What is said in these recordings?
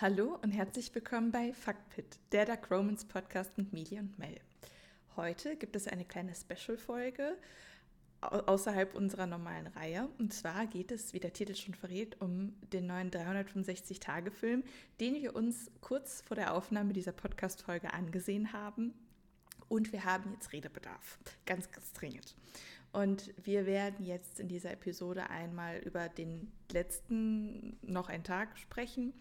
Hallo und herzlich willkommen bei Fuckpit, der Dark Romans Podcast mit Mili und Mel. Heute gibt es eine kleine Special-Folge außerhalb unserer normalen Reihe. Und zwar geht es, wie der Titel schon verrät, um den neuen 365-Tage-Film, den wir uns kurz vor der Aufnahme dieser Podcast-Folge angesehen haben. Und wir haben jetzt Redebedarf, ganz, ganz dringend. Und wir werden jetzt in dieser Episode einmal über den letzten noch einen Tag sprechen,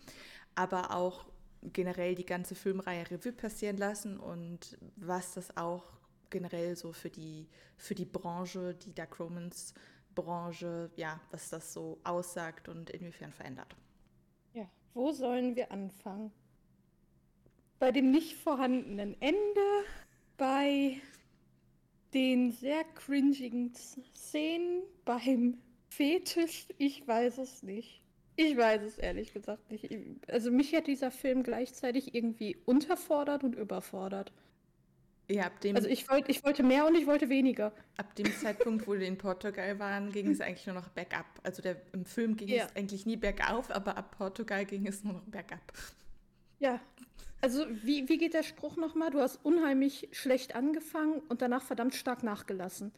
aber auch generell die ganze Filmreihe Revue passieren lassen und was das auch generell so für die, für die Branche, die Dark Romans Branche, ja, was das so aussagt und inwiefern verändert. Ja, wo sollen wir anfangen? Bei dem nicht vorhandenen Ende, bei den sehr cringigen Szenen, beim Fetisch, ich weiß es nicht. Ich weiß es ehrlich gesagt nicht. Also mich hat dieser Film gleichzeitig irgendwie unterfordert und überfordert. Ja, ab dem, also ich, wollt, ich wollte mehr und ich wollte weniger. Ab dem Zeitpunkt, wo wir in Portugal waren, ging es eigentlich nur noch bergab. Also der, im Film ging ja. es eigentlich nie bergauf, aber ab Portugal ging es nur noch bergab. Ja, also wie, wie geht der Spruch nochmal? Du hast unheimlich schlecht angefangen und danach verdammt stark nachgelassen.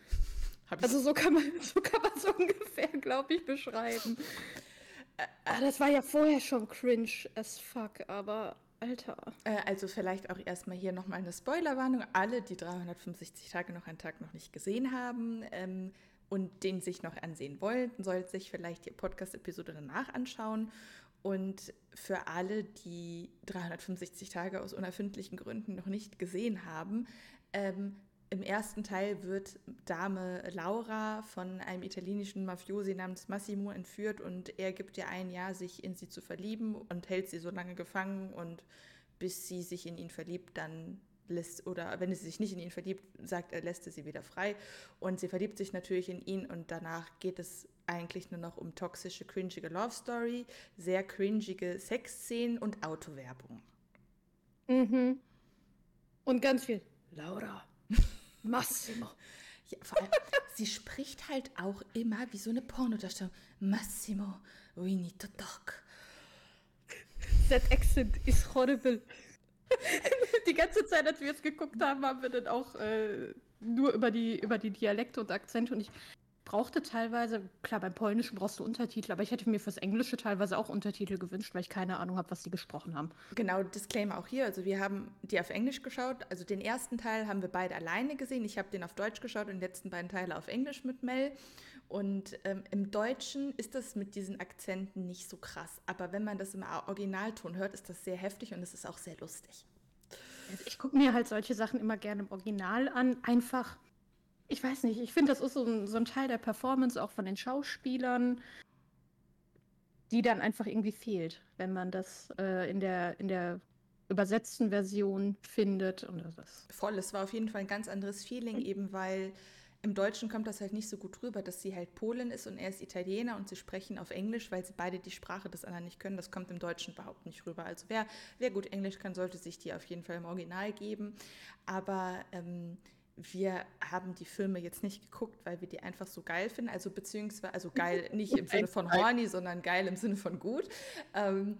Also so kann man so kann man so ungefähr, glaube ich, beschreiben. Ah, das war ja vorher schon cringe as fuck, aber Alter. Äh, also vielleicht auch erstmal hier nochmal eine Spoilerwarnung. Alle, die 365 Tage noch einen Tag noch nicht gesehen haben ähm, und den sich noch ansehen wollen, sollten sich vielleicht die Podcast-Episode danach anschauen. Und für alle, die 365 Tage aus unerfindlichen Gründen noch nicht gesehen haben, ähm, im ersten Teil wird Dame Laura von einem italienischen Mafiosi namens Massimo entführt und er gibt ihr ein Jahr, sich in sie zu verlieben und hält sie so lange gefangen und bis sie sich in ihn verliebt, dann lässt, oder wenn sie sich nicht in ihn verliebt, sagt er, lässt er sie wieder frei. Und sie verliebt sich natürlich in ihn und danach geht es eigentlich nur noch um toxische, cringige Love Story, sehr cringige Sexszenen und Autowerbung. Mhm. Und ganz viel Laura. Massimo. Ja, vor allem, sie spricht halt auch immer wie so eine Pornodarstellung. Massimo, we need to talk. That accent is horrible. die ganze Zeit, als wir es geguckt haben, haben wir dann auch äh, nur über die, über die Dialekte und Akzente und ich brauchte teilweise, klar, beim Polnischen brauchst du Untertitel, aber ich hätte mir fürs Englische teilweise auch Untertitel gewünscht, weil ich keine Ahnung habe, was die gesprochen haben. Genau, Disclaimer auch hier. Also wir haben die auf Englisch geschaut. Also den ersten Teil haben wir beide alleine gesehen. Ich habe den auf Deutsch geschaut und die letzten beiden Teile auf Englisch mit Mel. Und ähm, im Deutschen ist das mit diesen Akzenten nicht so krass. Aber wenn man das im Originalton hört, ist das sehr heftig und es ist auch sehr lustig. Also ich gucke mir halt solche Sachen immer gerne im Original an, einfach ich weiß nicht, ich finde, das ist so ein, so ein Teil der Performance auch von den Schauspielern, die dann einfach irgendwie fehlt, wenn man das äh, in, der, in der übersetzten Version findet. Und das Voll, es war auf jeden Fall ein ganz anderes Feeling, mhm. eben weil im Deutschen kommt das halt nicht so gut rüber, dass sie halt Polin ist und er ist Italiener und sie sprechen auf Englisch, weil sie beide die Sprache des anderen nicht können. Das kommt im Deutschen überhaupt nicht rüber. Also wer, wer gut Englisch kann, sollte sich die auf jeden Fall im Original geben. Aber ähm, wir haben die Filme jetzt nicht geguckt, weil wir die einfach so geil finden. Also beziehungsweise, also geil nicht im Sinne von horny, sondern geil im Sinne von gut. Ähm,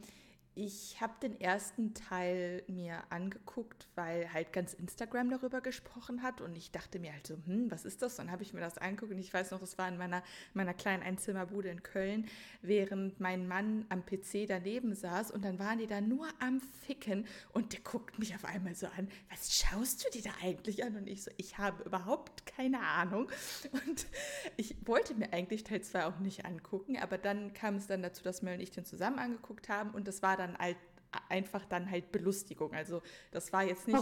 ich habe den ersten Teil mir angeguckt, weil halt ganz Instagram darüber gesprochen hat und ich dachte mir halt so, hm, was ist das? Dann habe ich mir das angeguckt und ich weiß noch, das war in meiner, meiner kleinen Einzimmerbude in Köln, während mein Mann am PC daneben saß und dann waren die da nur am Ficken und der guckt mich auf einmal so an, was schaust du dir da eigentlich an? Und ich so, ich habe überhaupt keine Ahnung und ich wollte mir eigentlich Teil 2 auch nicht angucken, aber dann kam es dann dazu, dass Mel und ich den zusammen angeguckt haben und das war dann halt einfach dann halt Belustigung. Also das war jetzt nicht.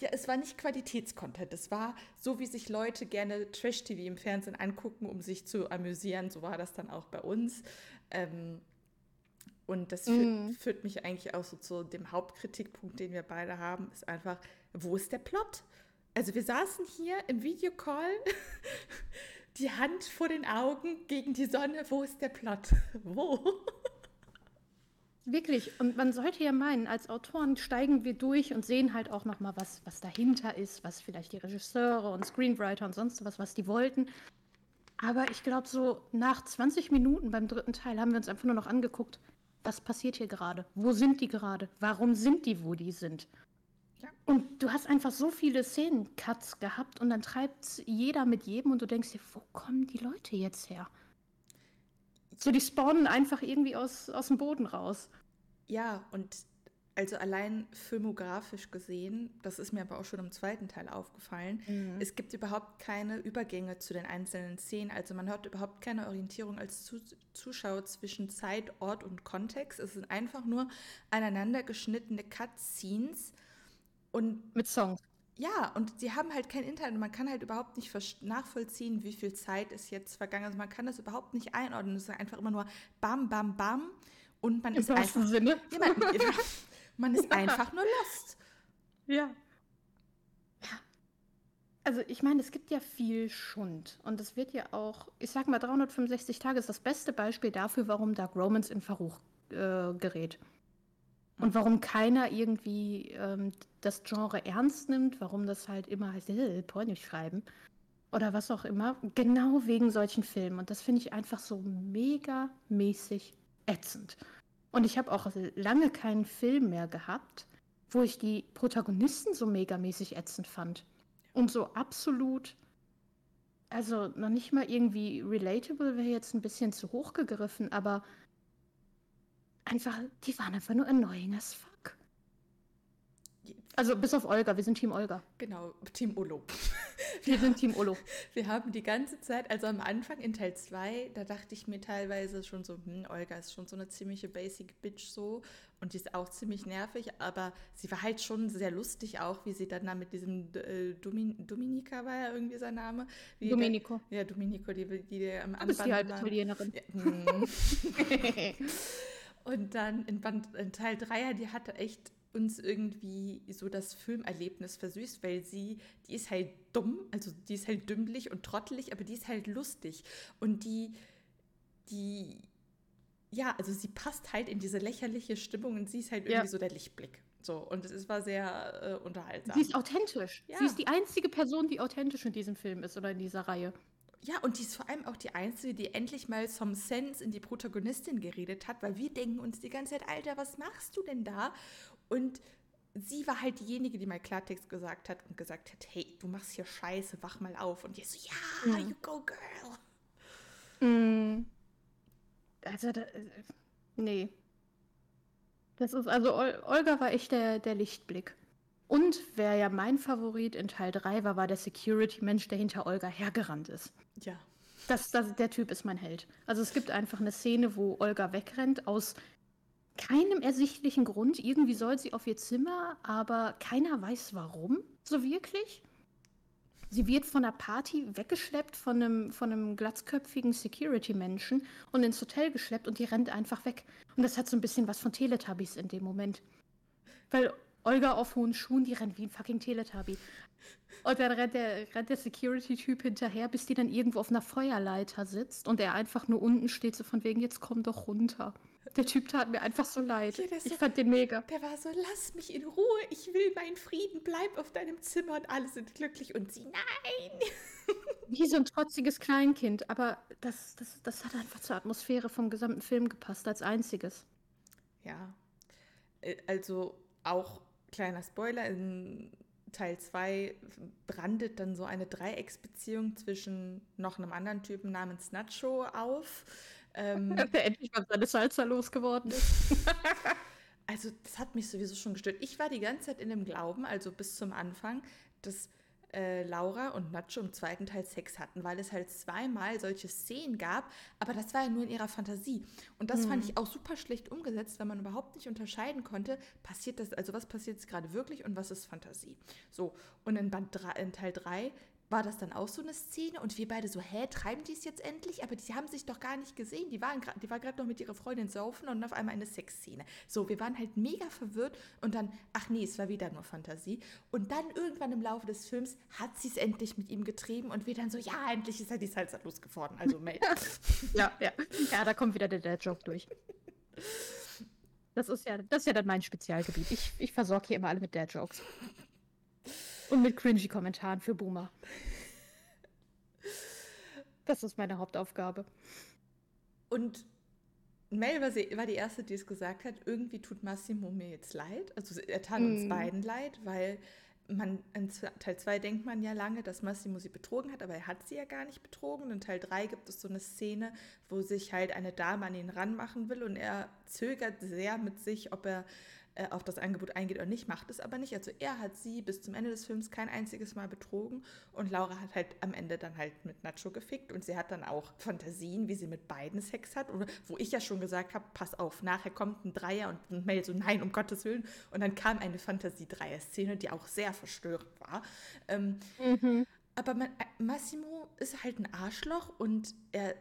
Ja, es war nicht Qualitätscontent. Es war so, wie sich Leute gerne Trash-TV im Fernsehen angucken, um sich zu amüsieren. So war das dann auch bei uns. Ähm, und das führt, mm. führt, mich eigentlich auch so zu dem Hauptkritikpunkt, den wir beide haben, ist einfach, wo ist der Plot? Also wir saßen hier im Videocall, die Hand vor den Augen gegen die Sonne, wo ist der Plot? wo? Wirklich. Und man sollte ja meinen, als Autoren steigen wir durch und sehen halt auch noch mal, was, was dahinter ist, was vielleicht die Regisseure und Screenwriter und sonst was, was die wollten. Aber ich glaube, so nach 20 Minuten beim dritten Teil haben wir uns einfach nur noch angeguckt, was passiert hier gerade? Wo sind die gerade? Warum sind die, wo die sind? Ja. Und du hast einfach so viele Szenen-Cuts gehabt und dann treibt jeder mit jedem und du denkst dir, wo kommen die Leute jetzt her? So, die spawnen einfach irgendwie aus, aus dem Boden raus. Ja, und also allein filmografisch gesehen, das ist mir aber auch schon im zweiten Teil aufgefallen, Mhm. es gibt überhaupt keine Übergänge zu den einzelnen Szenen. Also man hat überhaupt keine Orientierung als Zu Zuschauer zwischen Zeit, Ort und Kontext. Es sind einfach nur aneinander geschnittene Cutscenes. Und Mit Songs. Ja, und sie haben halt kein Internet. Man kann halt überhaupt nicht nachvollziehen, wie viel Zeit ist jetzt vergangen. Also man kann das überhaupt nicht einordnen. Es ist einfach immer nur bam, bam, bam. Und man Im ist einfach Sinne. ja, man, man ist einfach nur lost. Ja. Ja. Also ich meine, es gibt ja viel Schund und es wird ja auch, ich sag mal, 365 Tage ist das beste Beispiel dafür, warum Dark Romans in Verruch äh, gerät. Und warum keiner irgendwie ähm, das Genre ernst nimmt, warum das halt immer heißt, äh, Porno schreiben oder was auch immer, genau wegen solchen Filmen. Und das finde ich einfach so mega mäßig ätzend. Und ich habe auch lange keinen Film mehr gehabt, wo ich die Protagonisten so megamäßig ätzend fand. Und so absolut, also noch nicht mal irgendwie relatable wäre jetzt ein bisschen zu hoch gegriffen, aber einfach, die waren einfach nur annoying as fuck. Also bis auf Olga, wir sind Team Olga. Genau, Team Olo. Wir sind Team Olo. Wir haben die ganze Zeit, also am Anfang in Teil 2, da dachte ich mir teilweise schon so, hm, Olga ist schon so eine ziemliche Basic Bitch so und die ist auch ziemlich nervig, aber sie war halt schon sehr lustig auch, wie sie dann da mit diesem äh, Domin Dominika war ja irgendwie sein Name. Die Domenico. Da, ja, Domenico, die, die, die am Du bist die halbe. Italienerin. Ja, hm. Und dann in, Band, in Teil 3, die hatte echt uns irgendwie so das Filmerlebnis versüßt, weil sie, die ist halt dumm, also die ist halt dümmlich und trottelig, aber die ist halt lustig. Und die, die, ja, also sie passt halt in diese lächerliche Stimmung und sie ist halt Ja. irgendwie so der Lichtblick. So, und es war sehr äh, unterhaltsam. Sie ist authentisch. Ja. Sie ist die einzige Person, die authentisch in diesem Film ist oder in dieser Reihe. Ja, und die ist vor allem auch die Einzige, die endlich mal some sense in die Protagonistin geredet hat, weil wir denken uns die ganze Zeit, Alter, was machst du denn da? Und sie war halt diejenige, die mal Klartext gesagt hat und gesagt hat, hey, du machst hier Scheiße, wach mal auf. Und die so, ja, Ja. you go girl. Mm. Also, da, äh, nee. Das ist, also Ol Olga war echt der, der Lichtblick. Und wer ja mein Favorit in Teil 3 war, war der Security-Mensch, der hinter Olga hergerannt ist. Ja, Das, das, der Typ ist mein Held. Also es gibt einfach eine Szene, wo Olga wegrennt aus keinem ersichtlichen Grund. Irgendwie soll sie auf ihr Zimmer, aber keiner weiß warum. So wirklich. Sie wird von der Party weggeschleppt von einem, von einem glatzköpfigen Security-Menschen und ins Hotel geschleppt und die rennt einfach weg. Und das hat so ein bisschen was von Teletubbies in dem Moment. Weil Olga auf hohen Schuhen, die rennt wie ein fucking Teletubby. Und dann rennt der, der Security-Typ hinterher, bis die dann irgendwo auf einer Feuerleiter sitzt und er einfach nur unten steht, so von wegen, jetzt komm doch runter. Der Typ tat mir einfach so leid. Ja, ich so- fand den mega. der war so, lass mich in Ruhe, ich will meinen Frieden, bleib auf deinem Zimmer und alle sind glücklich. Und sie, nein. Wie so ein trotziges Kleinkind, aber das, das, das hat einfach zur Atmosphäre vom gesamten Film gepasst, als einziges. Ja, Äh, also auch kleiner Spoiler, in Teil 2 brandet dann so eine Dreiecksbeziehung zwischen noch einem anderen Typen namens Nacho auf. Ähm, Der endlich mal seine Salsa losgeworden ist. also das hat mich sowieso schon gestört. Ich war die ganze Zeit in dem Glauben, also bis zum Anfang, dass äh, Laura und Nacho im zweiten Teil Sex hatten, weil es halt zweimal solche Szenen gab, aber das war ja nur in ihrer Fantasie. Und das fand Mhm. ich auch super schlecht umgesetzt, weil man überhaupt nicht unterscheiden konnte, passiert das, also was passiert jetzt gerade wirklich und was ist Fantasie. So, und in, Band drei, in Teil 3 war das dann auch so eine Szene und wir beide so, hä, treiben die es jetzt endlich? Aber die haben sich doch gar nicht gesehen. Die, waren die war gerade noch mit ihrer Freundin saufen und auf einmal eine Sexszene. So, wir waren halt mega verwirrt und dann, ach nee, es war wieder nur Fantasie. Und dann irgendwann im Laufe des Films hat sie es endlich mit ihm getrieben und wir dann so, ja, endlich ist er die Salsa losgeworden. Also, Mel. Ja, ja. Ja, da kommt wieder der Dad-Joke durch. Das ist ja, das ist ja dann mein Spezialgebiet. Ich, ich versorge hier immer alle mit Dad-Jokes. Und mit cringy Kommentaren für Boomer. Das ist meine Hauptaufgabe. Und Mel war, sie, war die Erste, die es gesagt hat, irgendwie tut Massimo mir jetzt leid. Also er tat uns Mm. beiden leid, weil man in Teil 2 denkt man ja lange, dass Massimo sie betrogen hat, aber er hat sie ja gar nicht betrogen. In Teil 3 gibt es so eine Szene, wo sich halt eine Dame an ihn ranmachen will und er zögert sehr mit sich, ob er äh, auf das Angebot eingeht oder nicht, macht es aber nicht. Also er hat sie bis zum Ende des Films kein einziges Mal betrogen und Laura hat halt am Ende dann halt mit Nacho gefickt und sie hat dann auch Fantasien, wie sie mit beiden Sex hat oder wo ich ja schon gesagt habe, pass auf, nachher kommt ein Dreier und ein Mel so, nein, um Gottes Willen. Und dann kam eine Fantasie-Dreier-Szene, die auch sehr verstörend war. Ähm, Mhm. aber man, äh, Massimo ist halt ein Arschloch und er,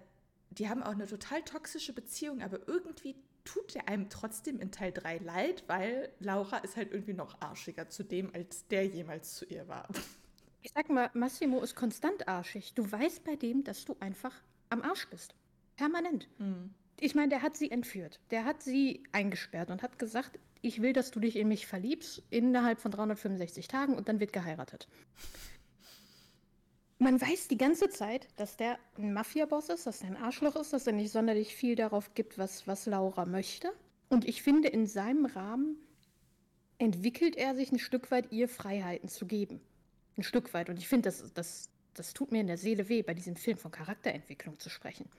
die haben auch eine total toxische Beziehung, aber irgendwie tut er einem trotzdem in Teil 3 leid, weil Laura ist halt irgendwie noch arschiger zu dem, als der jemals zu ihr war. Ich sag mal, Massimo ist konstant arschig. Du weißt bei dem, dass du einfach am Arsch bist. Permanent. Hm. Ich meine, der hat sie entführt. Der hat sie eingesperrt und hat gesagt, ich will, dass du dich in mich verliebst innerhalb von 365 Tagen und dann wird geheiratet. Man weiß die ganze Zeit, dass der ein Mafia-Boss ist, dass er ein Arschloch ist, dass er nicht sonderlich viel darauf gibt, was, was Laura möchte. Und ich finde, in seinem Rahmen entwickelt er sich ein Stück weit, ihr Freiheiten zu geben. Ein Stück weit. Und ich finde, das, das, das tut mir in der Seele weh, bei diesem Film von Charakterentwicklung zu sprechen.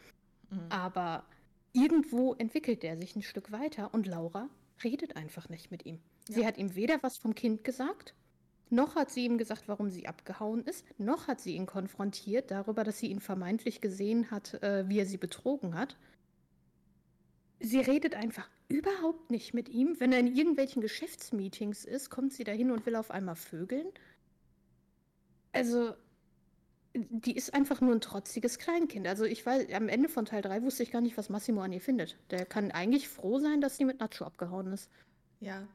Mhm. Aber irgendwo entwickelt er sich ein Stück weiter und Laura redet einfach nicht mit ihm. Sie Ja. hat ihm weder was vom Kind gesagt, noch hat sie ihm gesagt, warum sie abgehauen ist, noch hat sie ihn konfrontiert darüber, dass sie ihn vermeintlich gesehen hat, äh, wie er sie betrogen hat. Sie redet einfach überhaupt nicht mit ihm. Wenn er in irgendwelchen Geschäftsmeetings ist, kommt sie dahin und will auf einmal vögeln. Also, die ist einfach nur ein trotziges Kleinkind. Also ich weiß, am Ende von Teil 3 wusste ich gar nicht, was Massimo an ihr findet. Der kann eigentlich froh sein, dass sie mit Nacho abgehauen ist. Ja,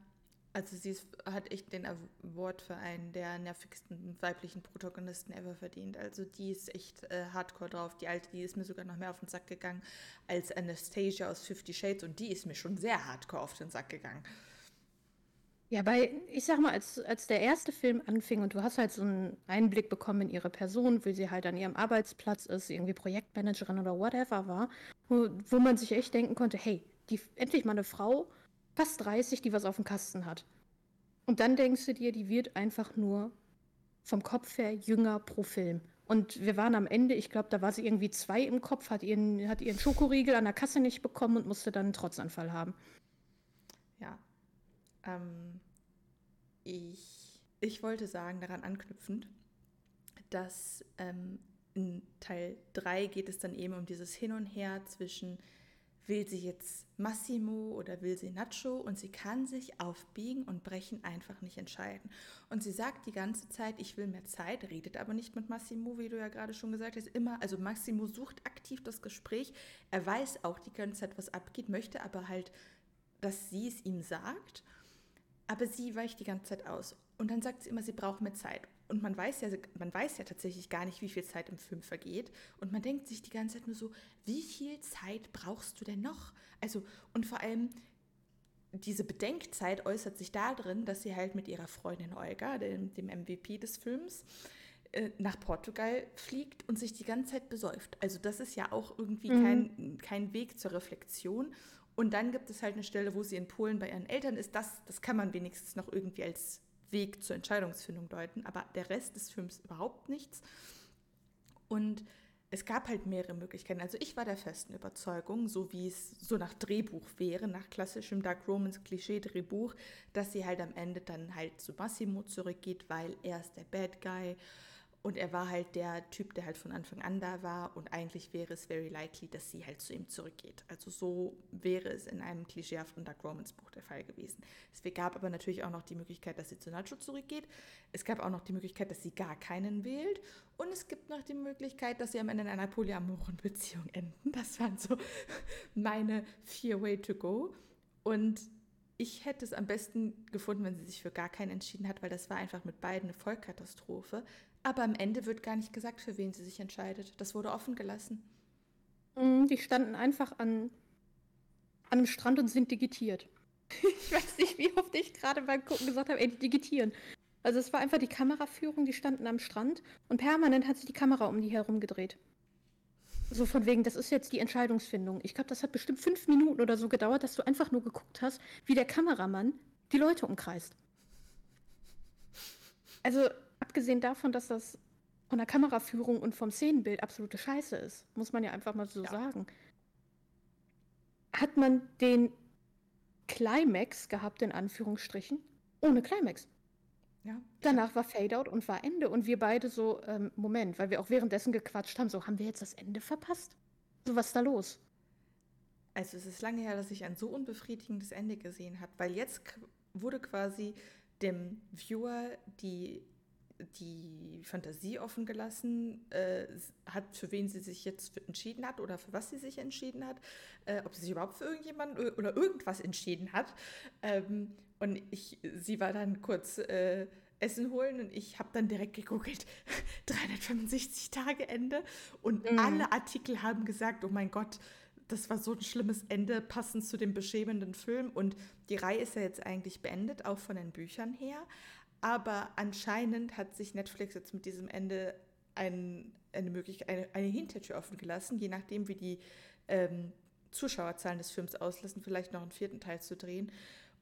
also sie ist, hat echt den Award für einen der nervigsten weiblichen Protagonisten ever verdient. Also die ist echt äh, hardcore drauf. Die alte, die ist mir sogar noch mehr auf den Sack gegangen als Anastasia aus Fifty Shades und die ist mir schon sehr hardcore auf den Sack gegangen. Ja, bei, ich sag mal, als, als der erste Film anfing und du hast halt so einen Einblick bekommen in ihre Person, wie sie halt an ihrem Arbeitsplatz ist, irgendwie Projektmanagerin oder whatever war, wo, wo man sich echt denken konnte, hey, die, endlich mal eine Frau, fast 30, die was auf dem Kasten hat. Und dann denkst du dir, die wird einfach nur vom Kopf her jünger pro Film. Und wir waren am Ende, ich glaube, da war sie irgendwie zwei im Kopf, hat ihren, hat ihren Schokoriegel an der Kasse nicht bekommen und musste dann einen Trotzanfall haben. Ja. Ähm, ich, ich wollte sagen, daran anknüpfend, dass ähm, in Teil 3 geht es dann eben um dieses Hin und Her zwischen, will sie jetzt Massimo oder will sie Nacho und sie kann sich auf Biegen und Brechen einfach nicht entscheiden. Und sie sagt die ganze Zeit, ich will mehr Zeit, redet aber nicht mit Massimo, wie du ja gerade schon gesagt hast. Immer, also Massimo sucht aktiv das Gespräch. Er weiß auch die ganze Zeit, was abgeht, möchte aber halt, dass sie es ihm sagt. Aber sie weicht die ganze Zeit aus. Und dann sagt sie immer, sie braucht mehr Zeit. Und man weiß ja, man weiß ja tatsächlich gar nicht, wie viel Zeit im Film vergeht. Und man denkt sich die ganze Zeit nur so, wie viel Zeit brauchst du denn noch? Also, und vor allem, diese Bedenkzeit äußert sich darin, dass sie halt mit ihrer Freundin Olga, dem, dem MVP des Films, äh, nach Portugal fliegt und sich die ganze Zeit besäuft. Also das ist ja auch irgendwie Mhm. kein, kein Weg zur Reflexion. Und dann gibt es halt eine Stelle, wo sie in Polen bei ihren Eltern ist. Das, das kann man wenigstens noch irgendwie als Weg zur Entscheidungsfindung deuten. Aber der Rest des Films überhaupt nichts. Und es gab halt mehrere Möglichkeiten. Also ich war der festen Überzeugung, so wie es so nach Drehbuch wäre, nach klassischem Dark Romans Klischee-Drehbuch, dass sie halt am Ende dann halt zu Massimo zurückgeht, weil er ist der Bad Guy und er war halt der Typ, der halt von Anfang an da war und eigentlich wäre es very likely, dass sie halt zu ihm zurückgeht. Also so wäre es in einem klischeehaften Dark Romans Buch der Fall gewesen. Es gab aber natürlich auch noch die Möglichkeit, dass sie zu Nacho zurückgeht. Es gab auch noch die Möglichkeit, dass sie gar keinen wählt. Und es gibt noch die Möglichkeit, dass sie am Ende in einer polyamoren Beziehung enden. Das waren so meine vier Way to go. Und ich hätte es am besten gefunden, wenn sie sich für gar keinen entschieden hat, weil das war einfach mit beiden eine Vollkatastrophe. Aber am Ende wird gar nicht gesagt, für wen sie sich entscheidet. Das wurde offen gelassen. Mm, Die standen einfach an, an einem Strand und sind digitiert. Ich weiß nicht, wie oft ich gerade beim Gucken gesagt habe, ey, die digitieren. Also es war einfach die Kameraführung, die standen am Strand und permanent hat sich die Kamera um die herum gedreht. So von wegen, das ist jetzt die Entscheidungsfindung. Ich glaube, das hat bestimmt fünf Minuten oder so gedauert, dass du einfach nur geguckt hast, wie der Kameramann die Leute umkreist. Also, abgesehen davon, dass das von der Kameraführung und vom Szenenbild absolute Scheiße ist, muss man ja einfach mal so ja. sagen. Hat man den Climax gehabt, in Anführungsstrichen, ohne Climax. Ja. Danach war Fadeout und war Ende. Und wir beide so, ähm, Moment, weil wir auch währenddessen gequatscht haben, so, haben wir jetzt das Ende verpasst? So, was ist da los? Also es ist lange her, dass ich ein so unbefriedigendes Ende gesehen habe, weil jetzt wurde quasi dem Viewer die die Fantasie offen gelassen äh, hat, für wen sie sich jetzt entschieden hat oder für was sie sich entschieden hat, äh, ob sie sich überhaupt für irgendjemanden oder irgendwas entschieden hat. Ähm, und ich, sie war dann kurz äh, Essen holen und ich habe dann direkt gegoogelt, 365 Tage Ende und mhm. alle Artikel haben gesagt, oh mein Gott, das war so ein schlimmes Ende, passend zu dem beschämenden Film. Und die Reihe ist ja jetzt eigentlich beendet, auch von den Büchern her. Aber anscheinend hat sich Netflix jetzt mit diesem Ende ein, eine Möglichkeit, eine, eine Hintertür offen gelassen, je nachdem, wie die ähm, Zuschauerzahlen des Films auslassen, vielleicht noch einen vierten Teil zu drehen.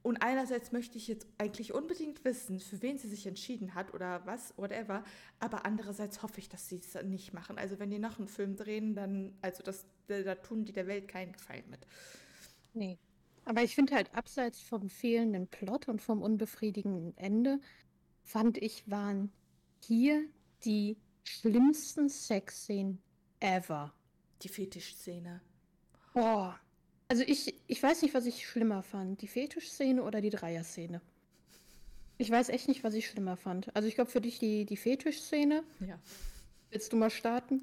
Und einerseits möchte ich jetzt eigentlich unbedingt wissen, für wen sie sich entschieden hat oder was, whatever. Aber andererseits hoffe ich, dass sie es nicht machen. Also wenn die noch einen Film drehen, dann, also das, da tun die der Welt keinen Gefallen mit. Nee. Aber ich finde halt, abseits vom fehlenden Plot und vom unbefriedigenden Ende, fand ich, waren hier die schlimmsten Sexszenen ever. Die Fetischszene. Boah. Also ich, ich weiß nicht, was ich schlimmer fand. Die Fetischszene oder die Dreier-Szene. Ich weiß echt nicht, was ich schlimmer fand. Also ich glaube für dich die, die Fetischszene. Ja. Willst du mal starten?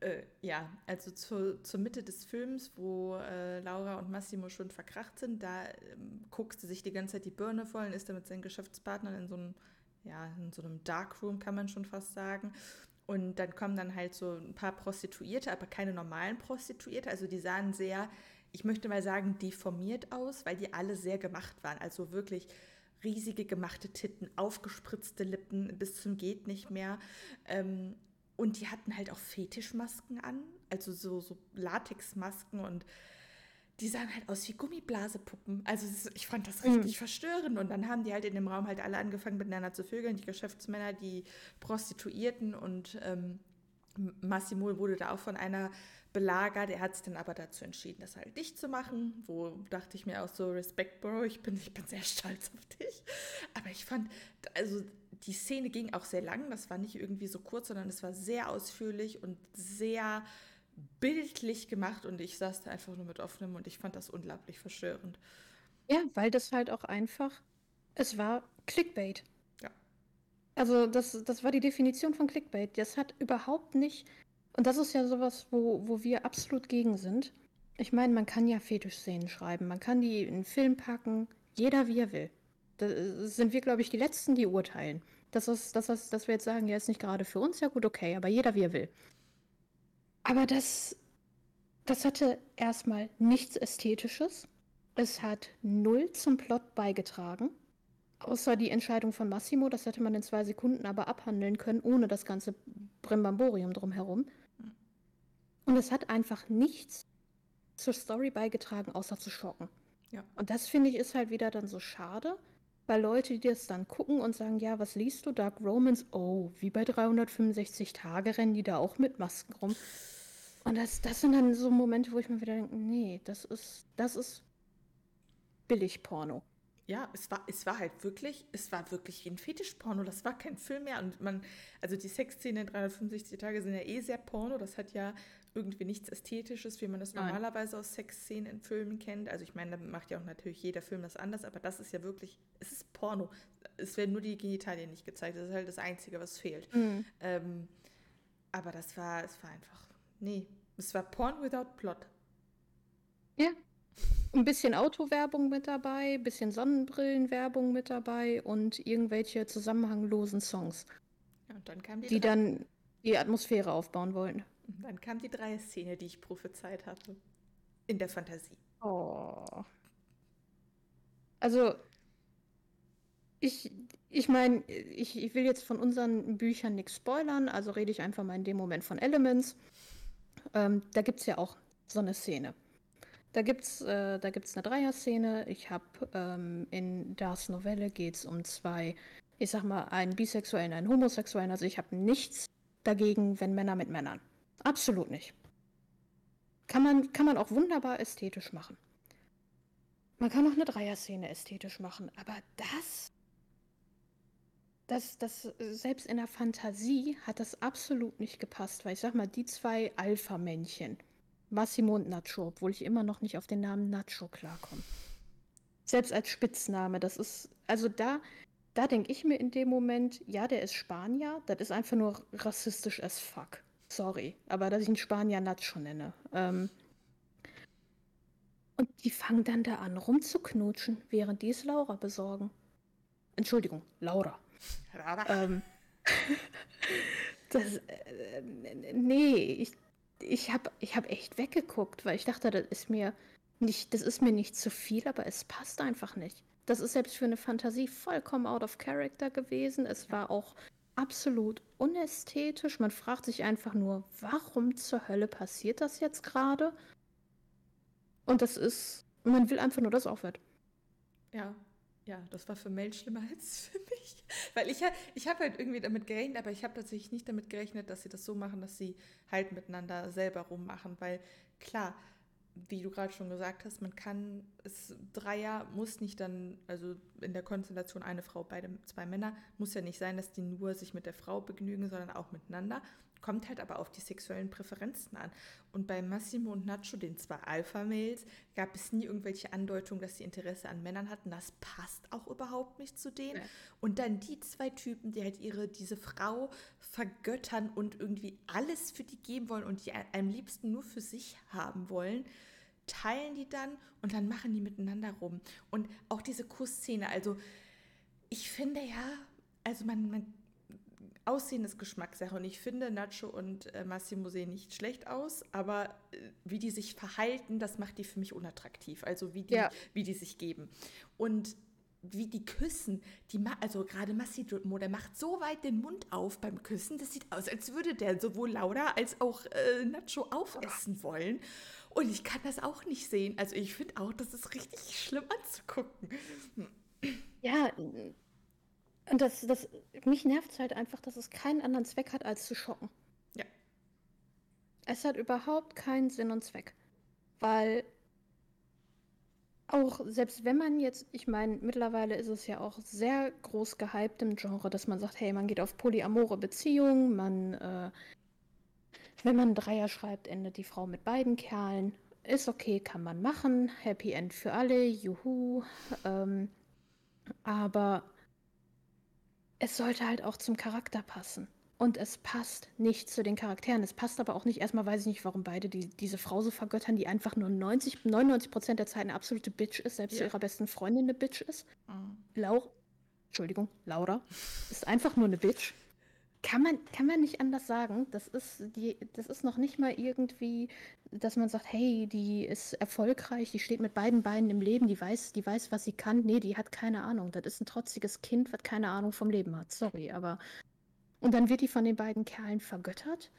Äh, ja, also zu, zur Mitte des Films, wo äh, Laura und Massimo schon verkracht sind, da ähm, guckt sie sich die ganze Zeit die Birne voll und ist da mit seinen Geschäftspartnern in so einem ja, in so einem Darkroom kann man schon fast sagen. Und dann kommen dann halt so ein paar Prostituierte, aber keine normalen Prostituierte. Also die sahen sehr, ich möchte mal sagen, deformiert aus, weil die alle sehr gemacht waren. Also wirklich riesige gemachte Titten, aufgespritzte Lippen bis zum geht nicht mehr. Ähm, und die hatten halt auch Fetischmasken an, also so, so Latexmasken und die sahen halt aus wie Gummiblasepuppen. Also ich fand das richtig mhm. verstörend. Und dann haben die halt in dem Raum halt alle angefangen miteinander zu vögeln, die Geschäftsmänner, die Prostituierten und ähm, Massimo wurde da auch von einer belagert. Er hat sich dann aber dazu entschieden, das halt dicht zu machen. Wo dachte ich mir auch so, Respekt, Bro, ich bin, ich bin sehr stolz auf dich. Aber ich fand, also die Szene ging auch sehr lang. Das war nicht irgendwie so kurz, sondern es war sehr ausführlich und sehr bildlich gemacht und ich saß da einfach nur mit offenem und ich fand das unglaublich verstörend. Ja, weil das halt auch einfach, es war Clickbait. Ja. Also das, das war die Definition von Clickbait. Das hat überhaupt nicht, und das ist ja sowas, wo, wo wir absolut gegen sind. Ich meine, man kann ja Fetischszenen schreiben, man kann die in einen Film packen, jeder wie er will. Da sind wir, glaube ich, die Letzten, die urteilen. Das ist, das ist, dass wir jetzt sagen, ja, ist nicht gerade für uns, ja gut, okay, aber jeder wie er will. Aber das, das hatte erstmal nichts Ästhetisches. Es hat null zum Plot beigetragen. Außer die Entscheidung von Massimo, das hätte man in zwei Sekunden aber abhandeln können, ohne das ganze Brimbamborium drumherum. Und es hat einfach nichts zur Story beigetragen, außer zu schocken. Ja. Und das finde ich ist halt wieder dann so schade, weil Leute, die das dann gucken und sagen, ja, was liest du? Dark Romans? Oh, wie bei 365 Tage rennen die da auch mit Masken rum. Und das, das sind dann so Momente, wo ich mir wieder denke, nee, das ist, das ist Billigporno. Ja, es war, es war halt wirklich, es war wirklich ein Fetischporno. Das war kein Film mehr. Und man, also die Sexszenen in 365 Tage sind ja eh sehr Porno. Das hat ja irgendwie nichts Ästhetisches, wie man das Nein. normalerweise aus Sexszenen in Filmen kennt. Also ich meine, da macht ja auch natürlich jeder Film das anders, aber das ist ja wirklich, es ist Porno. Es werden nur die Genitalien nicht gezeigt. Das ist halt das Einzige, was fehlt. Mhm. Ähm, aber das war, es war einfach Nee, es war Porn without Plot. Ja. Ein bisschen Autowerbung mit dabei, ein bisschen Sonnenbrillenwerbung mit dabei und irgendwelche zusammenhanglosen Songs. Ja, und dann kam die, die dann die Atmosphäre aufbauen wollen. Dann kam die Dreier-Szene, die ich prophezeit hatte. In der Fantasie. Oh. Also, ich, ich meine, ich, ich will jetzt von unseren Büchern nichts spoilern, also rede ich einfach mal in dem Moment von Elements. Ähm, da gibt es ja auch so eine Szene. Da gibt es äh, eine Dreier-Szene. Ich habe ähm, in Dars Novelle geht es um zwei, ich sag mal, einen Bisexuellen, einen Homosexuellen. Also ich habe nichts dagegen, wenn Männer mit Männern. Absolut nicht. Kann man, kann man auch wunderbar ästhetisch machen. Man kann auch eine Dreier-Szene ästhetisch machen, aber das, das, das, selbst in der Fantasie hat das absolut nicht gepasst, weil ich sag mal, die zwei Alpha-Männchen, Massimo und Nacho, obwohl ich immer noch nicht auf den Namen Nacho klarkomme. Selbst als Spitzname, das ist, also da, da denke ich mir in dem Moment, ja, der ist Spanier, das ist einfach nur rassistisch as fuck. Sorry, aber dass ich einen Spanier Nacho nenne. Ähm, und die fangen dann da an rumzuknutschen, während die es Laura besorgen. Entschuldigung, Laura. Ähm, das, äh, nee, ich, ich habe ich hab echt weggeguckt, weil ich dachte, das ist mir nicht, das ist mir nicht zu viel, aber es passt einfach nicht. Das ist selbst für eine Fantasie vollkommen out of character gewesen. Es war auch absolut unästhetisch. Man fragt sich einfach nur, warum zur Hölle passiert das jetzt gerade? Und das ist, man will einfach nur, dass es aufhört. Ja, ja, das war für Mel schlimmer als für mich. Weil ich, ich habe halt irgendwie damit gerechnet, aber ich habe tatsächlich nicht damit gerechnet, dass sie das so machen, dass sie halt miteinander selber rummachen. Weil klar, wie du gerade schon gesagt hast, man kann es Dreier muss nicht dann, also in der Konstellation eine Frau, beide zwei Männer, muss ja nicht sein, dass die nur sich mit der Frau begnügen, sondern auch miteinander. Kommt halt aber auf die sexuellen Präferenzen an. Und bei Massimo und Nacho, den zwei Alpha-Mails, gab es nie irgendwelche Andeutungen, dass sie Interesse an Männern hatten. Das passt auch überhaupt nicht zu denen. Ja. Und dann die zwei Typen, die halt ihre, diese Frau vergöttern und irgendwie alles für die geben wollen und die am liebsten nur für sich haben wollen teilen die dann und dann machen die miteinander rum. Und auch diese Kussszene, also ich finde ja, also man, man Aussehen ist Geschmackssache und ich finde, Nacho und äh, Massimo sehen nicht schlecht aus, aber äh, wie die sich verhalten, das macht die für mich unattraktiv. Also wie die, ja. wie die sich geben. Und wie die küssen, die also gerade Massimo, der macht so weit den Mund auf beim Küssen, das sieht aus, als würde der sowohl Laura als auch äh, Nacho aufessen wollen. Und ich kann das auch nicht sehen. Also ich finde auch, das ist richtig schlimm anzugucken. Ja, und das, das, mich nervt es halt einfach, dass es keinen anderen Zweck hat, als zu schocken. Ja. Es hat überhaupt keinen Sinn und Zweck. Weil auch selbst wenn man jetzt, ich meine, mittlerweile ist es ja auch sehr groß gehypt im Genre, dass man sagt, hey, man geht auf polyamore Beziehungen, man, äh, wenn man einen Dreier schreibt, endet die Frau mit beiden Kerlen. Ist okay, kann man machen. Happy End für alle, juhu. Ähm, aber es sollte halt auch zum Charakter passen. Und es passt nicht zu den Charakteren. Es passt aber auch nicht, erstmal weiß ich nicht, warum beide die, diese Frau so vergöttern, die einfach nur 90, 99 Prozent der Zeit eine absolute Bitch ist, selbst ja. zu ihrer besten Freundin eine Bitch ist. Mhm. Laura, Entschuldigung, Laura, ist einfach nur eine Bitch. Kann man, kann man nicht anders sagen. Das ist, die, das ist noch nicht mal irgendwie, dass man sagt, hey, die ist erfolgreich, die steht mit beiden Beinen im Leben, die weiß, die weiß, was sie kann. Nee, die hat keine Ahnung. Das ist ein trotziges Kind, was keine Ahnung vom Leben hat. Sorry, aber. Und dann wird die von den beiden Kerlen vergöttert,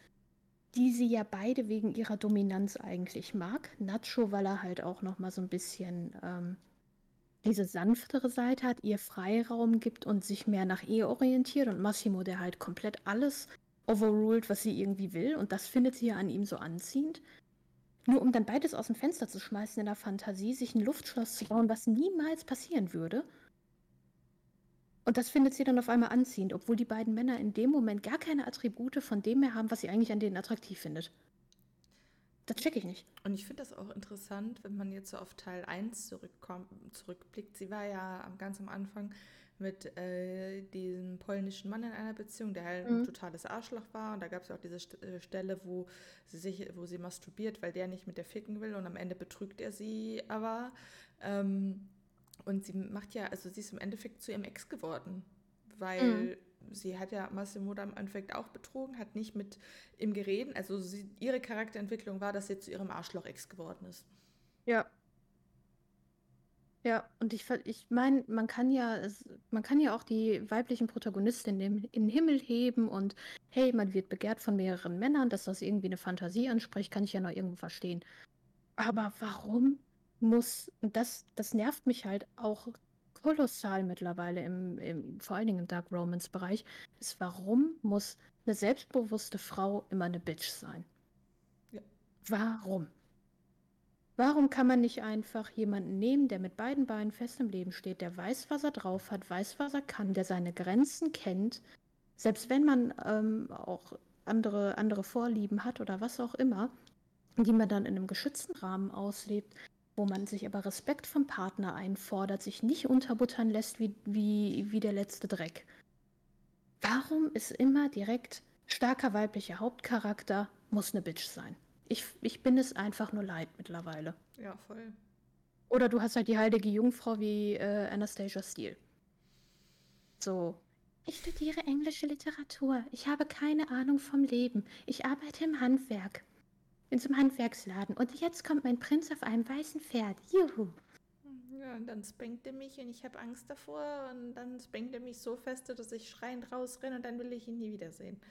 die sie ja beide wegen ihrer Dominanz eigentlich mag. Nacho, weil er halt auch noch mal so ein bisschen ähm, diese sanftere Seite hat, ihr Freiraum gibt und sich mehr nach ihr orientiert und Massimo, der halt komplett alles overruled, was sie irgendwie will und das findet sie ja an ihm so anziehend. Nur um dann beides aus dem Fenster zu schmeißen in der Fantasie, sich ein Luftschloss zu bauen, was niemals passieren würde. Und das findet sie dann auf einmal anziehend, obwohl die beiden Männer in dem Moment gar keine Attribute von dem mehr haben, was sie eigentlich an denen attraktiv findet. Das checke ich nicht. Und ich finde das auch interessant, wenn man jetzt so auf Teil 1 zurückkommt, zurückblickt. Sie war ja ganz am Anfang mit äh, diesem polnischen Mann in einer Beziehung, der halt mhm. ein totales Arschloch war. Und da gab es auch diese äh, Stelle, wo sie sich, wo sie masturbiert, weil der nicht mit der ficken will und am Ende betrügt er sie aber. Ähm, und sie macht ja, also sie ist im Endeffekt zu ihrem Ex geworden, weil mhm sie hat ja Massimo im Endeffekt auch betrogen, hat nicht mit ihm geredet. Also sie, ihre Charakterentwicklung war, dass sie zu ihrem Arschloch-Ex geworden ist. Ja. Ja, und ich, ich meine, man kann ja, man kann ja auch die weiblichen Protagonistinnen in, in den Himmel heben und hey, man wird begehrt von mehreren Männern, dass das irgendwie eine Fantasie anspricht, kann ich ja noch irgendwo verstehen. Aber warum muss, das, das nervt mich halt auch kolossal mittlerweile, im, im, vor allen Dingen im Dark Romance-Bereich, ist, warum muss eine selbstbewusste Frau immer eine Bitch sein? Ja. Warum? Warum kann man nicht einfach jemanden nehmen, der mit beiden Beinen fest im Leben steht, der weiß, was er drauf hat, weiß, was er kann, der seine Grenzen kennt, selbst wenn man ähm, auch andere, andere Vorlieben hat oder was auch immer, die man dann in einem geschützten Rahmen auslebt, wo man sich aber Respekt vom Partner einfordert, sich nicht unterbuttern lässt wie, wie, wie der letzte Dreck. Warum ist immer direkt starker weiblicher Hauptcharakter muss eine Bitch sein? Ich, ich bin es einfach nur leid mittlerweile. Ja, voll. Oder du hast halt die heilige Jungfrau wie äh, Anastasia Steele. So. Ich studiere englische Literatur. Ich habe keine Ahnung vom Leben. Ich arbeite im Handwerk. In so einem Handwerksladen. Und jetzt kommt mein Prinz auf einem weißen Pferd. Juhu. Ja, und dann spankt er mich und ich habe Angst davor. Und dann spankt er mich so fest, dass ich schreiend rausrenne und dann will ich ihn nie wiedersehen.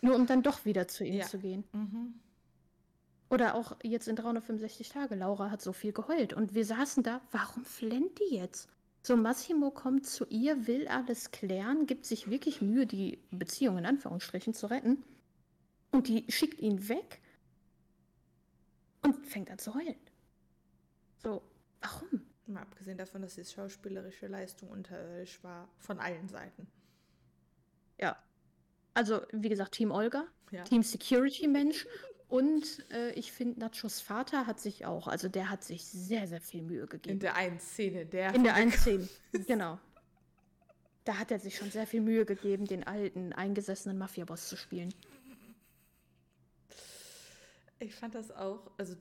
Nur um dann doch wieder zu ihm ja. zu gehen. Mhm. Oder auch jetzt in 365 Tage. Laura hat so viel geheult und wir saßen da. Warum flennt die jetzt? So, Massimo kommt zu ihr, will alles klären, gibt sich wirklich Mühe, die Beziehung in Anführungsstrichen zu retten. Und die schickt ihn weg und fängt an zu heulen. So, warum? Mal abgesehen davon, dass die schauspielerische Leistung unterirdisch war, von allen Seiten. Ja. Also, wie gesagt, Team Olga, ja. Team Security Mensch und äh, ich finde, Nachos Vater hat sich auch, also der hat sich sehr, sehr viel Mühe gegeben. In der einen Szene, der. In der einen Szene, genau. Da hat er sich schon sehr viel Mühe gegeben, den alten, eingesessenen Mafia-Boss zu spielen. Ich fand das auch, also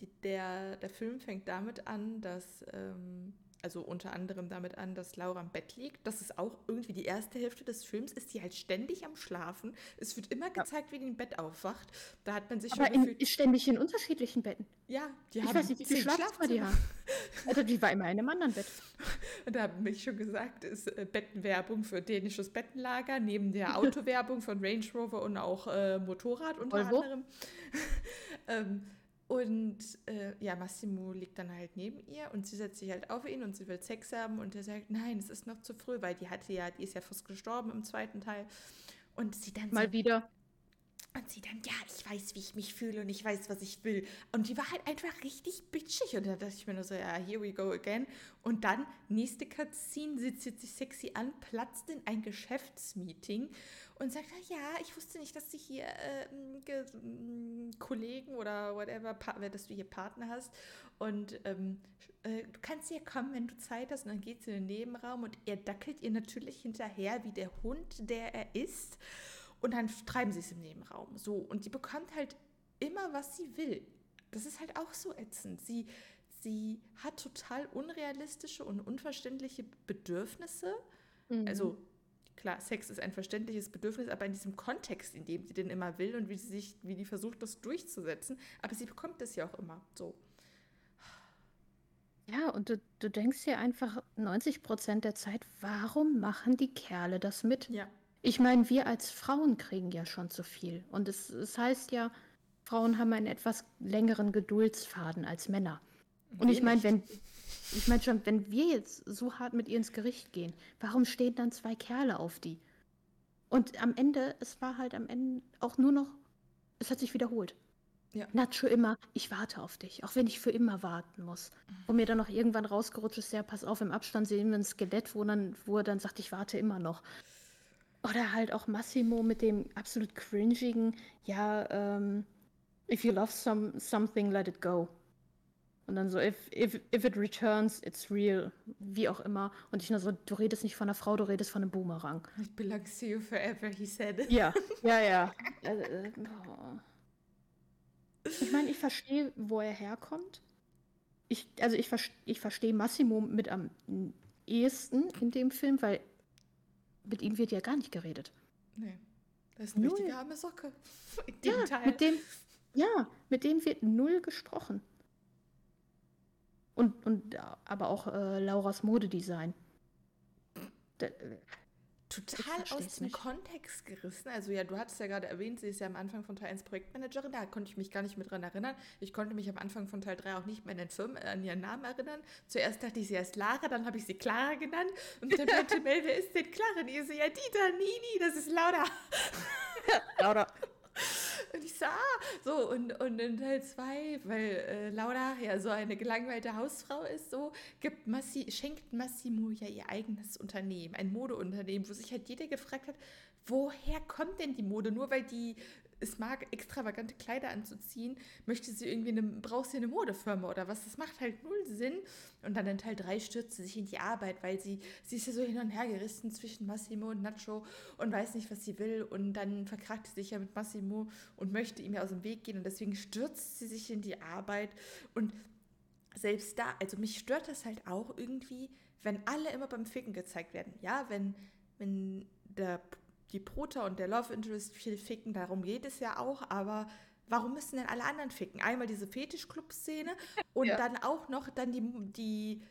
die, der, der Film fängt damit an, dass ähm, also unter anderem damit an, dass Laura im Bett liegt. Das ist auch irgendwie die erste Hälfte des Films, ist die halt ständig am Schlafen. Es wird immer gezeigt, ja. wie die im Bett aufwacht. Da hat man sich Aber schon gefühlt... ständig in unterschiedlichen Betten. Ja, die ich haben weiß nicht, wie viel Schlafzimmer die haben. Also die war immer in einem anderen Bett. Und da haben mich schon gesagt, ist äh, Bettenwerbung für dänisches Bettenlager, neben der Autowerbung von Range Rover und auch äh, Motorrad unter Volvo. anderem. ähm, und äh, ja, Massimo liegt dann halt neben ihr und sie setzt sich halt auf ihn und sie will Sex haben und er sagt, nein, es ist noch zu früh, weil die hatte ja, die ist ja fast gestorben im zweiten Teil. Und sie dann mal so, wieder und sie dann, ja, ich weiß, wie ich mich fühle und ich weiß, was ich will. Und die war halt einfach richtig bitchig. Und da dachte ich mir nur so, ja, here we go again. Und dann, nächste Cutscene, sitzt sie sich sexy an, platzt in ein Geschäftsmeeting und sagt, ja, ich wusste nicht, dass du hier äh, Kollegen oder whatever, dass du hier Partner hast. Und ähm, äh, du kannst hier kommen, wenn du Zeit hast. Und dann geht sie in den Nebenraum und er dackelt ihr natürlich hinterher wie der Hund, der er ist. Und dann treiben sie es im Nebenraum. So. Und die bekommt halt immer, was sie will. Das ist halt auch so ätzend. Sie, sie hat total unrealistische und unverständliche Bedürfnisse. Mhm. Also klar, Sex ist ein verständliches Bedürfnis, aber in diesem Kontext, in dem sie den immer will und wie sie sich, wie die versucht, das durchzusetzen. Aber sie bekommt das ja auch immer so. Ja, und du, du denkst dir einfach 90 Prozent der Zeit, warum machen die Kerle das mit? Ja. Ich meine, wir als Frauen kriegen ja schon zu viel. Und es, es heißt ja, Frauen haben einen etwas längeren Geduldsfaden als Männer. Und ich meine, wenn, ich meine schon, wenn wir jetzt so hart mit ihr ins Gericht gehen, warum stehen dann zwei Kerle auf die? Und am Ende, es war halt am Ende auch nur noch, es hat sich wiederholt. Ja. Nacho immer, ich warte auf dich, auch wenn ich für immer warten muss. Wo mir dann noch irgendwann rausgerutscht ist, ja, pass auf, im Abstand sehen wir ein Skelett, wo, dann, wo er dann sagt, ich warte immer noch. Oder halt auch Massimo mit dem absolut cringigen, ja, ähm, if you love some, something, let it go. Und dann so, if, if, if it returns, it's real. Wie auch immer. Und ich nur so, du redest nicht von einer Frau, du redest von einem Boomerang. It belongs to you forever, he said. Ja, ja, ja. Also, äh, ich meine, ich verstehe, wo er herkommt. Ich, also ich, ich verstehe Massimo mit am ehesten in dem Film, weil mit ihm wird ja gar nicht geredet. Nee. Das ist eine null. richtige arme Socke. In dem ja, Teil. Mit dem, ja, mit dem wird null gesprochen. Und, und aber auch äh, Lauras Modedesign. Da, total aus dem nicht. Kontext gerissen. Also ja, du hattest ja gerade erwähnt, sie ist ja am Anfang von Teil 1 Projektmanagerin, da konnte ich mich gar nicht mehr dran erinnern. Ich konnte mich am Anfang von Teil 3 auch nicht mehr an, den Firmen, äh, an ihren Namen erinnern. Zuerst dachte ich, sie heißt Lara, dann habe ich sie Clara genannt und dann meinte Mel, wer ist denn Clara? Und ich so, ja, die da, Nini, das ist Laura. Laura. Und ich so, ah, so, und, und in Teil 2, weil äh, Laura ja so eine gelangweilte Hausfrau ist, so, gibt Massi, schenkt Massimo ja ihr eigenes Unternehmen, ein Modeunternehmen, wo sich halt jeder gefragt hat, woher kommt denn die Mode? Nur weil die es mag, extravagante Kleider anzuziehen, möchte sie irgendwie eine, braucht sie eine Modefirma oder was? Das macht halt null Sinn. Und dann in Teil 3 stürzt sie sich in die Arbeit, weil sie, sie ist ja so hin und her gerissen zwischen Massimo und Nacho und weiß nicht, was sie will. Und dann verkragt sie sich ja mit Massimo und möchte ihm ja aus dem Weg gehen. Und deswegen stürzt sie sich in die Arbeit. Und selbst da, also mich stört das halt auch irgendwie, wenn alle immer beim Ficken gezeigt werden. Ja, wenn, wenn der die Prota und der Love Interest viel ficken, darum geht es ja auch, aber warum müssen denn alle anderen ficken? Einmal diese Fetischclub-Szene und ja. dann auch noch dann die, die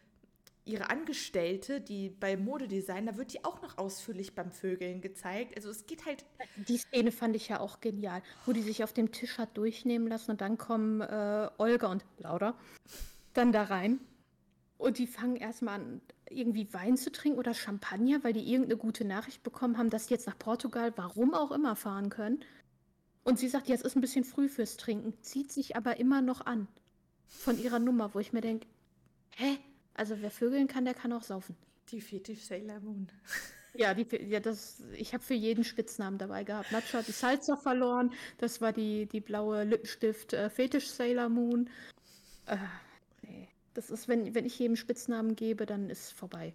ihre Angestellte, die bei Modedesign, da wird die auch noch ausführlich beim Vögeln gezeigt. Also es geht halt. Die Szene fand ich ja auch genial, wo die sich auf dem Tisch hat durchnehmen lassen und dann kommen äh, Olga und Laura dann da rein. Und die fangen erstmal an, irgendwie Wein zu trinken oder Champagner, weil die irgendeine gute Nachricht bekommen haben, dass sie jetzt nach Portugal, warum auch immer, fahren können. Und sie sagt, jetzt ist ein bisschen früh fürs Trinken, zieht sich aber immer noch an von ihrer Nummer, wo ich mir denke, hä? Also wer vögeln kann, der kann auch saufen. Die Fetisch Sailor Moon. Ja, die, ja das, ich habe für jeden Spitznamen dabei gehabt. Nacho hat die Salsa verloren, das war die, die blaue Lippenstift äh, Fetisch Sailor Moon. Äh, das ist, wenn, wenn ich jedem Spitznamen gebe, dann ist es vorbei.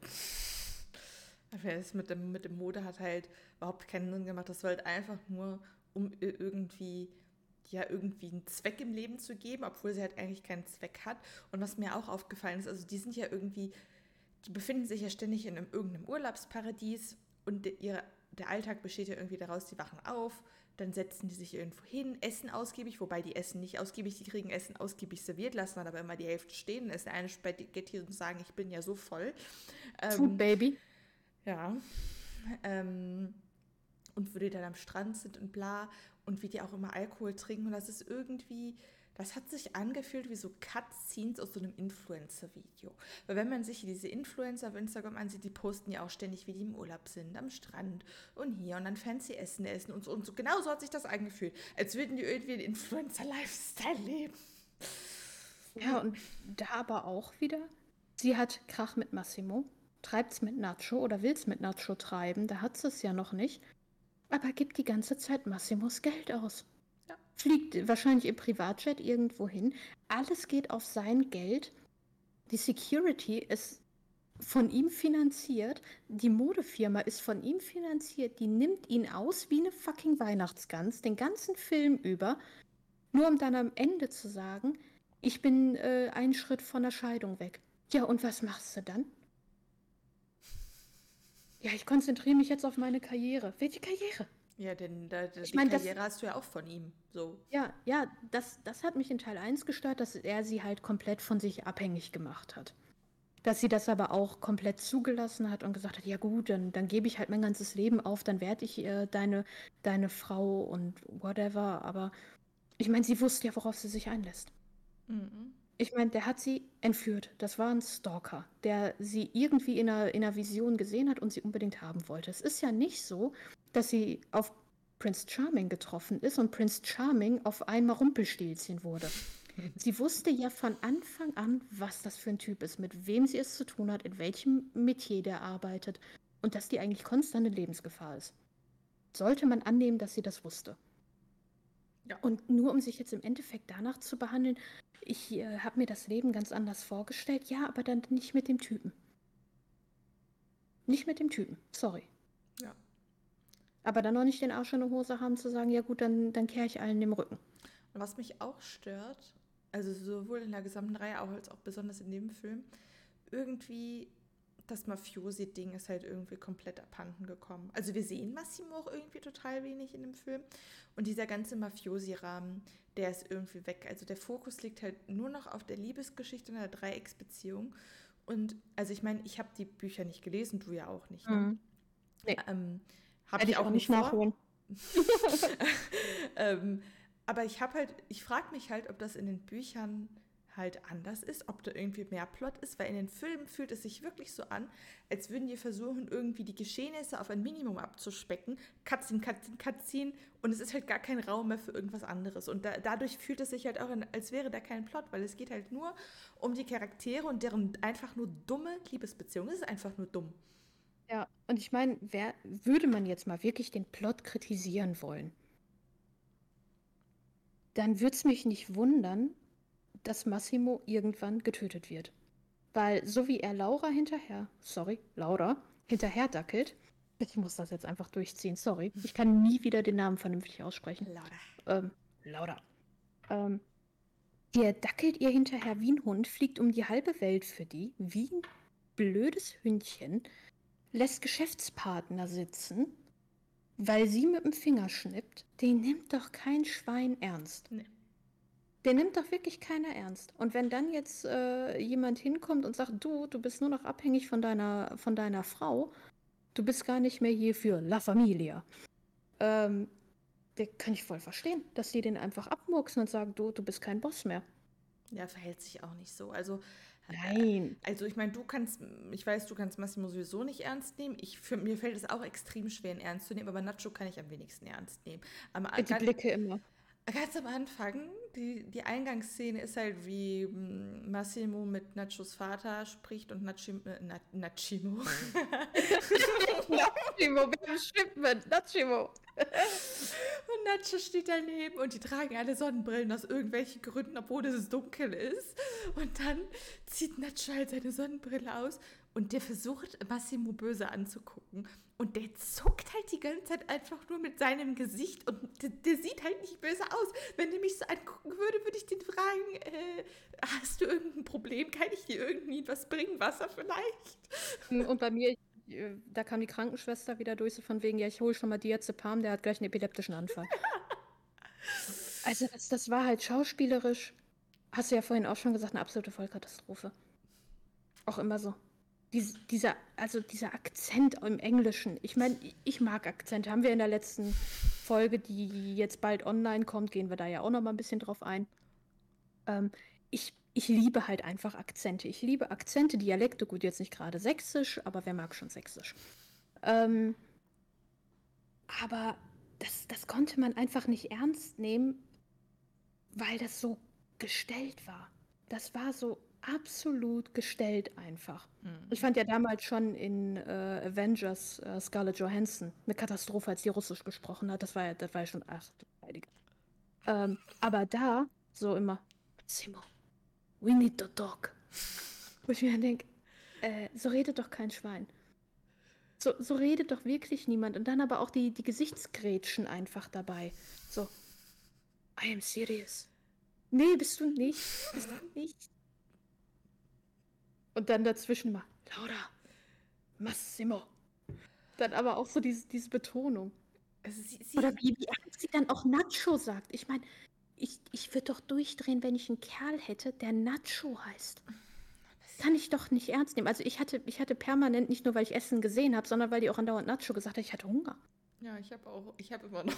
Das mit dem, mit dem Mode hat halt überhaupt keinen Sinn gemacht. Das war halt einfach nur, um irgendwie ja irgendwie einen Zweck im Leben zu geben, obwohl sie halt eigentlich keinen Zweck hat. Und was mir auch aufgefallen ist, also die sind ja irgendwie, die befinden sich ja ständig in einem, irgendeinem Urlaubsparadies und ihre, der Alltag besteht ja irgendwie daraus, die wachen auf, dann setzen die sich irgendwo hin, essen ausgiebig, wobei die essen nicht ausgiebig, die kriegen Essen ausgiebig serviert, lassen dann aber immer die Hälfte stehen, essen eine Spaghetti und sagen, ich bin ja so voll. Food ähm, Baby. Ja. Ähm, und wo die dann am Strand sind und bla und wie die auch immer Alkohol trinken und das ist irgendwie das hat sich angefühlt wie so Cutscenes aus so einem Influencer-Video. Weil wenn man sich diese Influencer auf Instagram ansieht, die posten ja auch ständig, wie die im Urlaub sind, am Strand und hier und dann fancy Essen essen und so und so. Genauso hat sich das angefühlt, als würden die irgendwie einen Influencer-Lifestyle leben. Ja, und da aber auch wieder, sie hat Krach mit Massimo, treibt es mit Nacho oder will es mit Nacho treiben, da hat sie es ja noch nicht, aber gibt die ganze Zeit Massimos Geld aus. Fliegt wahrscheinlich im Privatjet irgendwo hin. Alles geht auf sein Geld. Die Security ist von ihm finanziert. Die Modefirma ist von ihm finanziert. Die nimmt ihn aus wie eine fucking Weihnachtsgans, den ganzen Film über. Nur um dann am Ende zu sagen, ich bin äh, einen Schritt von der Scheidung weg. Ja, und was machst du dann? Ja, ich konzentriere mich jetzt auf meine Karriere. Welche Karriere? Ja, denn da, da, die mein, Karriere das, hast du ja auch von ihm. So. Ja, ja, das, das hat mich in Teil 1 gestört, dass er sie halt komplett von sich abhängig gemacht hat. Dass sie das aber auch komplett zugelassen hat und gesagt hat, ja gut, dann, dann gebe ich halt mein ganzes Leben auf, dann werde ich äh, deine, deine Frau und whatever. Aber ich meine, sie wusste ja, worauf sie sich einlässt. Mhm. Ich meine, der hat sie entführt. Das war ein Stalker, der sie irgendwie in einer, in einer Vision gesehen hat und sie unbedingt haben wollte. Es ist ja nicht so, dass sie auf Prince Charming getroffen ist und Prince Charming auf einmal Rumpelstilzchen wurde. Sie wusste ja von Anfang an, was das für ein Typ ist, mit wem sie es zu tun hat, in welchem Metier der arbeitet und dass die eigentlich konstante Lebensgefahr ist. Sollte man annehmen, dass sie das wusste. Ja. Und nur um sich jetzt im Endeffekt danach zu behandeln, ich äh, habe mir das Leben ganz anders vorgestellt, ja, aber dann nicht mit dem Typen. Nicht mit dem Typen, sorry. Ja. Aber dann noch nicht den Arsch in der Hose haben zu sagen, ja gut, dann, dann kehre ich allen dem Rücken. Und was mich auch stört, also sowohl in der gesamten Reihe als auch besonders in dem Film, irgendwie das Mafiosi-Ding ist halt irgendwie komplett abhanden gekommen. Also wir sehen Massimo auch irgendwie total wenig in dem Film. Und dieser ganze Mafiosi-Rahmen, der ist irgendwie weg. Also der Fokus liegt halt nur noch auf der Liebesgeschichte und der Dreiecksbeziehung. Und also ich meine, ich habe die Bücher nicht gelesen, du ja auch nicht. Ne? Mhm. Nee. Ähm, habe ich ich auch auch nicht nicht vor. nachholen. ähm, aber ich habe halt, ich frage mich halt, ob das in den Büchern halt anders ist, ob da irgendwie mehr Plot ist, weil in den Filmen fühlt es sich wirklich so an, als würden die versuchen, irgendwie die Geschehnisse auf ein Minimum abzuspecken, Cutscene, Cutscene, Cutscene und es ist halt gar kein Raum mehr für irgendwas anderes und da, dadurch fühlt es sich halt auch, an, als wäre da kein Plot, weil es geht halt nur um die Charaktere und deren einfach nur dumme Liebesbeziehung. Es ist einfach nur dumm. Ja, und ich meine, wer würde man jetzt mal wirklich den Plot kritisieren wollen? Dann würde es mich nicht wundern, dass Massimo irgendwann getötet wird. Weil so wie er Laura hinterher, sorry, Laura, hinterher dackelt, ich muss das jetzt einfach durchziehen, sorry, ich kann nie wieder den Namen vernünftig aussprechen. Lauter. Ähm, Laura. Ähm, der dackelt ihr hinterher wie ein Hund, fliegt um die halbe Welt für die, wie ein blödes Hündchen, lässt Geschäftspartner sitzen, weil sie mit dem Finger schnippt. Den nimmt doch kein Schwein ernst. Nee. Der nimmt doch wirklich keiner ernst. Und wenn dann jetzt äh, jemand hinkommt und sagt, du, du bist nur noch abhängig von deiner, von deiner Frau, du bist gar nicht mehr hier für La Familia. Ähm, der kann ich voll verstehen, dass die den einfach abmurksen und sagen, du, du bist kein Boss mehr. Ja, verhält sich auch nicht so. Also, äh, Nein. also ich meine, du kannst, ich weiß, du kannst Massimo sowieso nicht ernst nehmen. Ich, für, mir fällt es auch extrem schwer, ihn ernst zu nehmen, aber Nacho kann ich am wenigsten ernst nehmen. Am, Die Blicke immer. ganz am Anfang, die, die Eingangsszene ist halt, wie mm, Massimo mit Nachos Vater spricht und Nachim, äh, Na, Nachimo. Nachimo, wir haben Shipment, Nachimo. Und Nacho steht daneben und die tragen alle Sonnenbrillen aus irgendwelchen Gründen, obwohl es dunkel ist. Und dann zieht Nacho halt seine Sonnenbrille aus und der versucht, Massimo böse anzugucken. Und der zuckt halt die ganze Zeit einfach nur mit seinem Gesicht und der, der sieht halt nicht böse aus. Wenn der mich so angucken würde, würde ich den fragen, äh, hast du irgendein Problem? Kann ich dir irgendwie was bringen? Wasser vielleicht? Und bei mir, äh, da kam die Krankenschwester wieder durch, so von wegen, ja, ich hole schon mal Diazepam, der hat gleich einen epileptischen Anfall. Also das, das war halt schauspielerisch, hast du ja vorhin auch schon gesagt, eine absolute Vollkatastrophe. Auch immer so. Dies, dieser, also dieser Akzent im Englischen. Ich meine, ich mag Akzente. Haben wir in der letzten Folge, die jetzt bald online kommt, gehen wir da ja auch noch mal ein bisschen drauf ein. Ähm, ich, ich liebe halt einfach Akzente. Ich liebe Akzente, Dialekte, gut, jetzt nicht gerade sächsisch, aber wer mag schon sächsisch? Ähm, aber das, das konnte man einfach nicht ernst nehmen, weil das so gestellt war. Das war so absolut gestellt einfach. Ich fand ja damals schon in äh, Avengers äh, Scarlett Johansson eine Katastrophe, als die Russisch gesprochen hat. Das war ja, das war ja schon, ach. Ähm, aber da so immer, Simo, we need to talk. Wo ich mir dann denke, äh, so redet doch kein Schwein. So, so redet doch wirklich niemand. Und dann aber auch die, die Gesichtsgrätschen einfach dabei. So, I am serious. Nee, bist du nicht. Bist du nicht. Und dann dazwischen mal, Laura, Massimo. Dann aber auch so diese, diese Betonung. Also sie, sie, Oder wie, wie ernst sie dann auch Nacho sagt. Ich meine, ich, ich würde doch durchdrehen, wenn ich einen Kerl hätte, der Nacho heißt. Kann ich doch nicht ernst nehmen. Also ich hatte, ich hatte permanent, nicht nur weil ich Essen gesehen habe, sondern weil die auch andauernd Nacho gesagt hat, ich hatte Hunger. ja, ich habe auch, ich habe immer noch.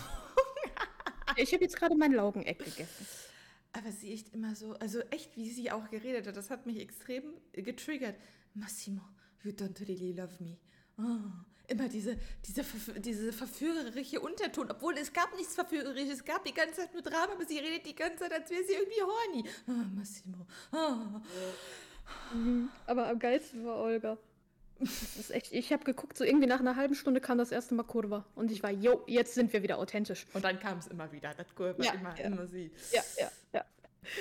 Ich habe jetzt gerade mein Laugeneck gegessen. Aber sie echt immer so, also echt, wie sie auch geredet hat, das hat mich extrem getriggert. Massimo, you don't really love me. Oh, immer diese, diese, diese verführerische Unterton, obwohl es gab nichts Verführerisches, es gab die ganze Zeit nur Drama, aber sie redet die ganze Zeit, als wäre sie irgendwie horny. Oh, Massimo. Oh. Aber am geilsten war Olga. Das ist echt, ich habe geguckt, so irgendwie nach einer halben Stunde kam das erste Mal Kurva. Und ich war, jo, jetzt sind wir wieder authentisch. Und dann kam es immer wieder, das Kurve, Ja, immer, ja. immer sie. Ja, ja, ja.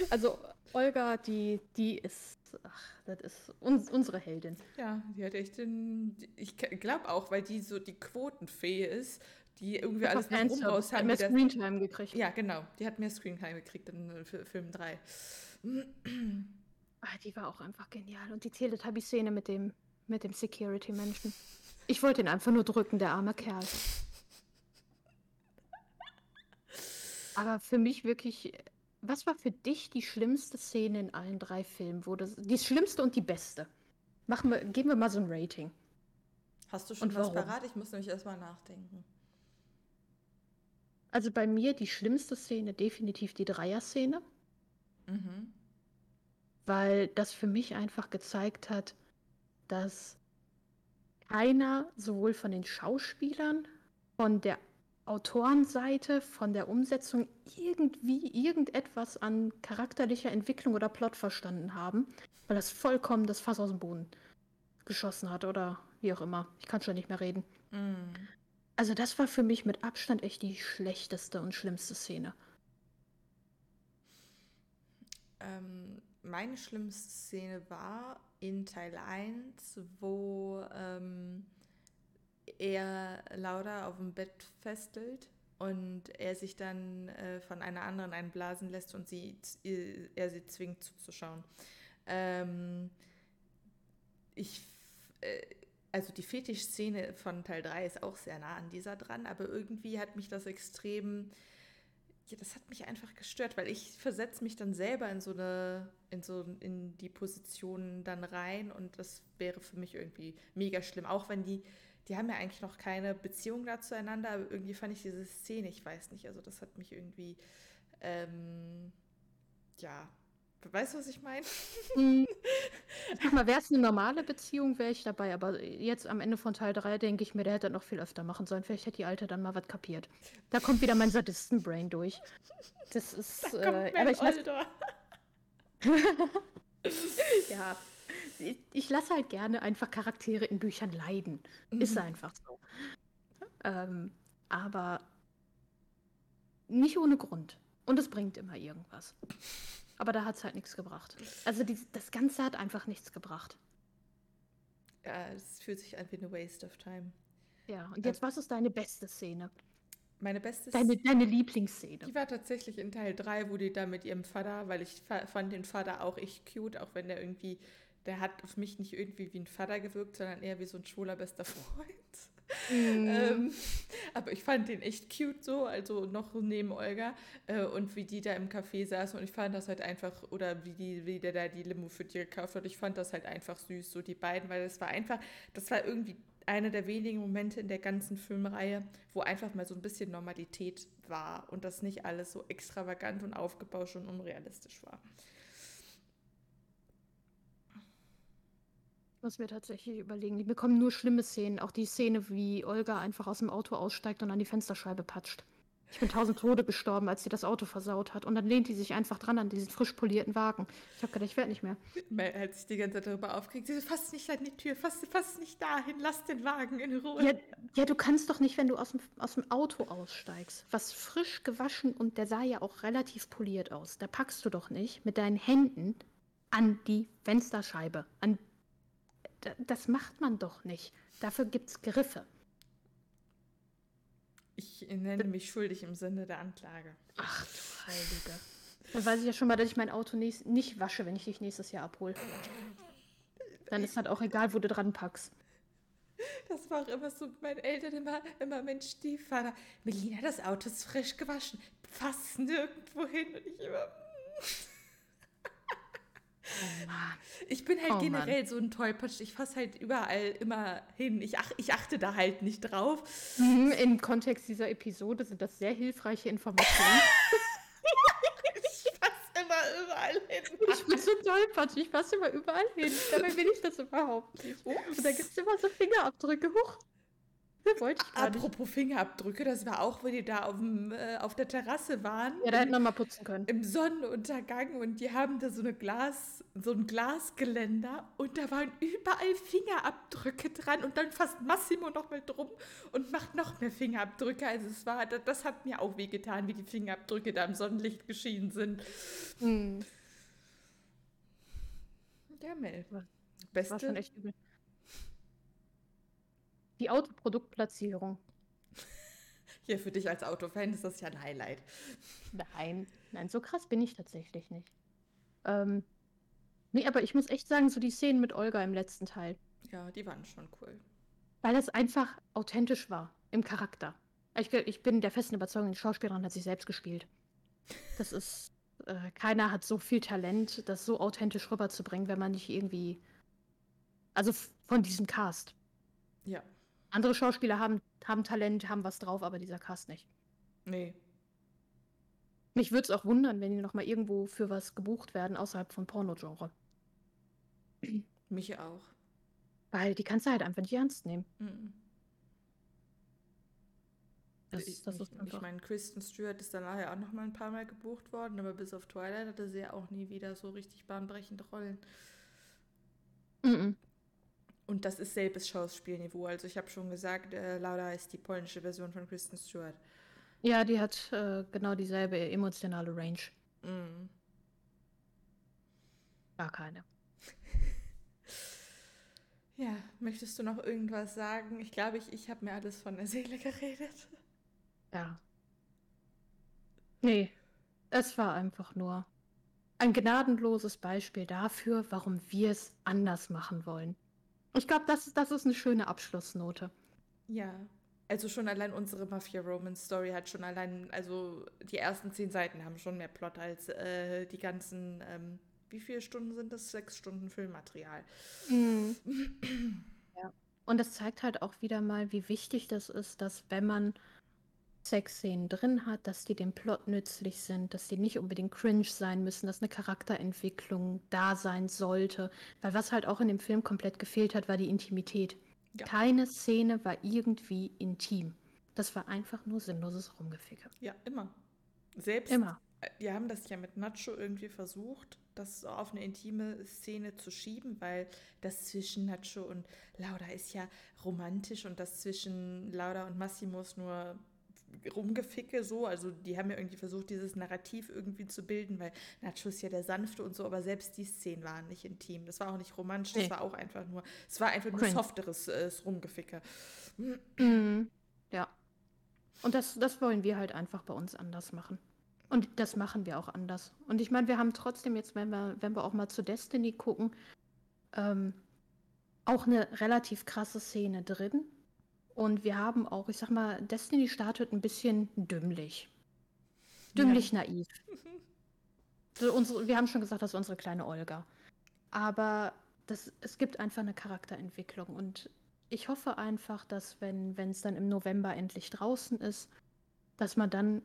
Also Olga, die, die ist, ach, das ist uns, unsere Heldin. Ja, die hat echt den, ich glaube auch, weil die so die Quotenfee ist, die irgendwie alles nach oben raus hat haben. mehr mit der- Screentime gekriegt. Ja, genau. Die hat mehr Screentime gekriegt in Fi- Film 3. Ah, die war auch einfach genial. Und die Teletubby-Szene mit dem, mit dem Security-Menschen. Ich wollte ihn einfach nur drücken, der arme Kerl. Aber für mich wirklich, was war für dich die schlimmste Szene in allen drei Filmen? Wo das, die schlimmste und die beste. Machen wir, geben wir mal so ein Rating. Hast du schon Und was warum? parat? Ich muss nämlich erstmal nachdenken. Also bei mir die schlimmste Szene definitiv die Dreier-Szene, Mhm. weil das für mich einfach gezeigt hat, dass keiner sowohl von den Schauspielern, von der Autorenseite, von der Umsetzung irgendwie irgendetwas an charakterlicher Entwicklung oder Plot verstanden haben, weil das vollkommen das Fass aus dem Boden geschossen hat oder wie auch immer. Ich kann schon nicht mehr reden. Mhm. Also das war für mich mit Abstand echt die schlechteste und schlimmste Szene. Ähm, meine schlimmste Szene war in Teil 1, wo ähm, er Laura auf dem Bett festelt und er sich dann äh, von einer anderen einblasen lässt und sie, z- er sie zwingt zuzuschauen. Ähm, ich, äh, also die Fetischszene von Teil 3 ist auch sehr nah an dieser dran, aber irgendwie hat mich das extrem ja, das hat mich einfach gestört, weil ich versetze mich dann selber in so eine, in so in die Position dann rein und das wäre für mich irgendwie mega schlimm. Auch wenn die, die haben ja eigentlich noch keine Beziehung da zueinander, aber irgendwie fand ich diese Szene, ich weiß nicht, also das hat mich irgendwie, ähm, ja, weißt du, was ich meine? Ich sag mal, wäre es eine normale Beziehung, wäre ich dabei. Aber jetzt am Ende von Teil 3 denke ich mir, der hätte das noch viel öfter machen sollen. Vielleicht hätte die Alte dann mal was kapiert. Da kommt wieder mein Sadisten-Brain durch. Das ist. Da äh, aber ich Older. ja, ich, lasse halt gerne einfach Charaktere in Büchern leiden. Ist Mhm. einfach so. Ähm, aber nicht ohne Grund. Und es bringt immer irgendwas. Aber da hat es halt nichts gebracht. Also die, das Ganze hat einfach nichts gebracht. Ja, es fühlt sich an wie eine Waste of time. Ja, und jetzt, was ist deine beste Szene? Meine beste Deine, deine Lieblingsszene? Die war tatsächlich in Teil 3, wo die da mit ihrem Vater, weil ich fa- fand den Vater auch echt cute, auch wenn der irgendwie, der hat auf mich nicht irgendwie wie ein Vater gewirkt, sondern eher wie so ein schwuler bester Freund. Mhm. Ähm, aber ich fand den echt cute so, also noch neben Olga äh, und wie die da im Café saßen und ich fand das halt einfach, oder wie, die, wie der da die Limo für die gekauft hat, ich fand das halt einfach süß, so die beiden, weil das war einfach, das war irgendwie einer der wenigen Momente in der ganzen Filmreihe, wo einfach mal so ein bisschen Normalität war und das nicht alles so extravagant und aufgebauscht und unrealistisch war. Muss mir tatsächlich überlegen. Mir kommen nur schlimme Szenen. Auch die Szene, wie Olga einfach aus dem Auto aussteigt und an die Fensterscheibe patscht. Ich bin tausend Tode gestorben, als sie das Auto versaut hat. Und dann lehnt die sich einfach dran an diesen frisch polierten Wagen. Ich habe gedacht, ich werde nicht mehr. Mel hat sich die ganze Zeit darüber aufgeregt, sie so, fass nicht an die Tür, fass, fass nicht dahin, lass den Wagen in Ruhe. Ja, ja, du kannst doch nicht, wenn du aus dem, aus dem Auto aussteigst, was frisch gewaschen und der sah ja auch relativ poliert aus. Da packst du doch nicht mit deinen Händen an die Fensterscheibe. An, das macht man doch nicht. Dafür gibt's Griffe. Ich nenne mich schuldig im Sinne der Anklage. Ach du Heilige. Dann weiß ich ja schon mal, dass ich mein Auto nächst, nicht wasche, wenn ich dich nächstes Jahr abhole. Dann ist halt auch egal, wo du dran packst. Das war auch immer so mit meinen Eltern immer, immer mein Stiefvater. Melina, das Auto ist frisch gewaschen. Fast nirgendwo hin. Und ich immer. Oh Mann. Ich bin halt Oh Mann. generell so ein Tollpatsch. Ich fasse halt überall immer hin. Ich, ach, ich achte da halt nicht drauf. Mhm, Im Kontext dieser Episode sind das sehr hilfreiche Informationen. Ich fasse immer überall hin. Ich bin so tollpatschig, ich passe immer überall hin. Dabei will ich das überhaupt nicht. Und da gibt es immer so Fingerabdrücke. Huch. Wollte ich nicht. Apropos Fingerabdrücke, das war auch, wo die da auf, dem, äh, auf der Terrasse waren. Ja, da hätten wir mal putzen können. im Sonnenuntergang und die haben da so eine Glas, so ein Glasgeländer und da waren überall Fingerabdrücke dran und dann fasst Massimo noch mal drum und macht noch mehr Fingerabdrücke. Also es war, das, das hat mir auch wehgetan, wie die Fingerabdrücke da im Sonnenlicht geschienen sind. Hm, Ja, Mel. Beste. war schon echt übel. Die Autoproduktplatzierung. Hier für dich als Autofan ist das ja ein Highlight. Nein, nein, so krass bin ich tatsächlich nicht. Ähm, nee, aber ich muss echt sagen, so die Szenen mit Olga im letzten Teil. Ja, die waren schon cool. Weil es einfach authentisch war im Charakter. Ich, ich bin der festen Überzeugung, die Schauspielerin hat sich selbst gespielt. Das ist, äh, keiner hat so viel Talent, das so authentisch rüberzubringen, wenn man nicht irgendwie, also von diesem Cast. Ja. Andere Schauspieler haben, haben Talent, haben was drauf, aber dieser Cast nicht. Nee. Mich würde es auch wundern, wenn die noch mal irgendwo für was gebucht werden außerhalb von Porno-Genre. Mich auch. Weil die kannst du halt einfach nicht ernst nehmen. Mhm. Das, ich das ich, ist einfach. ich meine, Kristen Stewart ist dann nachher auch noch mal ein paar Mal gebucht worden, aber bis auf Twilight hatte sie ja auch nie wieder so richtig bahnbrechende Rollen. Mhm. Und das ist selbes Schauspielniveau. Also ich habe schon gesagt, äh, Laura ist die polnische Version von Kristen Stewart. Ja, die hat äh, genau dieselbe emotionale Range. Mhm. Gar keine. Ja, möchtest du noch irgendwas sagen? Ich glaube, ich, ich habe mir alles von der Seele geredet. Ja. Nee, es war einfach nur ein gnadenloses Beispiel dafür, warum wir es anders machen wollen. Ich glaube, das, das ist eine schöne Abschlussnote. Ja, also schon allein unsere Mafia Romance Story hat schon allein, also die ersten zehn Seiten haben schon mehr Plot als äh, die ganzen, ähm, wie viele Stunden sind das? Sechs Stunden Filmmaterial. Mhm. Ja. Und das zeigt halt auch wieder mal, wie wichtig das ist, dass wenn man Sexszenen drin hat, dass die dem Plot nützlich sind, dass die nicht unbedingt cringe sein müssen, dass eine Charakterentwicklung da sein sollte. Weil was halt auch in dem Film komplett gefehlt hat, war die Intimität. Ja. Keine Szene war irgendwie intim. Das war einfach nur sinnloses Rumgeficke. Ja, immer. Selbst, Immer. äh, die haben das ja mit Nacho irgendwie versucht, das auf eine intime Szene zu schieben, weil das zwischen Nacho und Laura ist ja romantisch und das zwischen Laura und Massimo ist nur Rumgeficke so. Also die haben ja irgendwie versucht, dieses Narrativ irgendwie zu bilden, weil Nacho ist ja der Sanfte und so, aber selbst die Szenen waren nicht intim. Das war auch nicht romantisch, das Nee. war auch einfach nur, es war einfach nur Cringe. softeres äh, Rumgeficke. Ja. Und das, das wollen wir halt einfach bei uns anders machen. Und das machen wir auch anders. Und ich meine, wir haben trotzdem jetzt, wenn wir, wenn wir auch mal zu Destiny gucken, ähm, auch eine relativ krasse Szene drin. Und wir haben auch, ich sag mal, Destiny startet ein bisschen dümmlich. Dümmlich naiv. So unsere, wir haben schon gesagt, das ist unsere kleine Olga. Aber das, es gibt einfach eine Charakterentwicklung. Und ich hoffe einfach, dass wenn wenn es dann im November endlich draußen ist, dass man dann,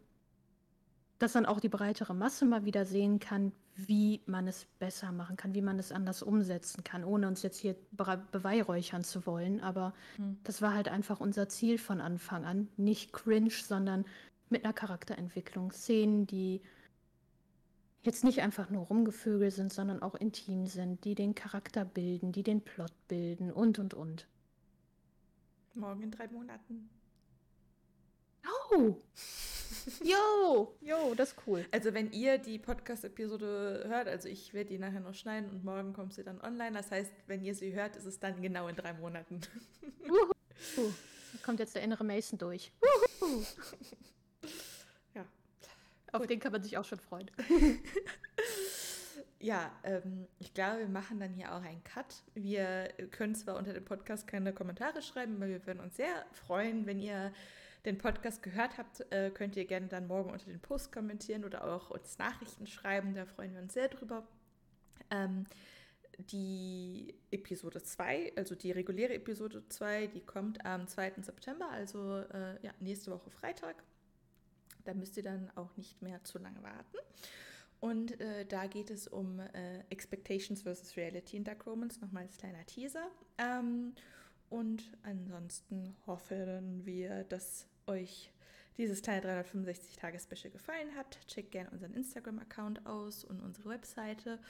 dass dann auch die breitere Masse mal wieder sehen kann, wie man es besser machen kann, wie man es anders umsetzen kann, ohne uns jetzt hier beweihräuchern zu wollen. Aber Hm. das war halt einfach unser Ziel von Anfang an. Nicht cringe, sondern mit einer Charakterentwicklung. Szenen, die jetzt nicht einfach nur Rumgevögel sind, sondern auch intim sind, die den Charakter bilden, die den Plot bilden und und und. Morgen in drei Monaten. Oh! Yo! Yo, das ist cool. Also wenn ihr die Podcast-Episode hört, also ich werde die nachher noch schneiden und morgen kommt sie dann online. Das heißt, wenn ihr sie hört, ist es dann genau in drei Monaten. Wuhu. Da kommt jetzt der innere Mason durch. Wuhu. Ja. Auf Gut. den kann man sich auch schon freuen. Ja, ähm, ich glaube, wir machen dann hier auch einen Cut. Wir können zwar unter dem Podcast keine Kommentare schreiben, aber wir würden uns sehr freuen, wenn ihr den Podcast gehört habt, äh, könnt ihr gerne dann morgen unter den Post kommentieren oder auch uns Nachrichten schreiben. Da freuen wir uns sehr drüber. Ähm, die Episode 2, also die reguläre Episode 2, die kommt am 2. September, also äh, ja, nächste Woche Freitag. Da müsst ihr dann auch nicht mehr zu lange warten. Und äh, da geht es um äh, Expectations versus Reality in Dark Romans, nochmal als kleiner Teaser. Ähm, und ansonsten hoffen wir, dass euch dieses kleine 365-Tage-Special gefallen hat. Checkt gerne unseren Instagram-Account aus und unsere Webseite.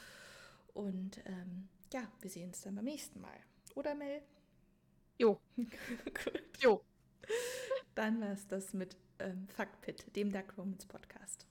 Und ähm, ja, wir sehen uns dann beim nächsten Mal. Oder Mel? Jo. Gut. Jo. Dann war es das mit ähm, Fuck Pit, dem Dark Romans Podcast.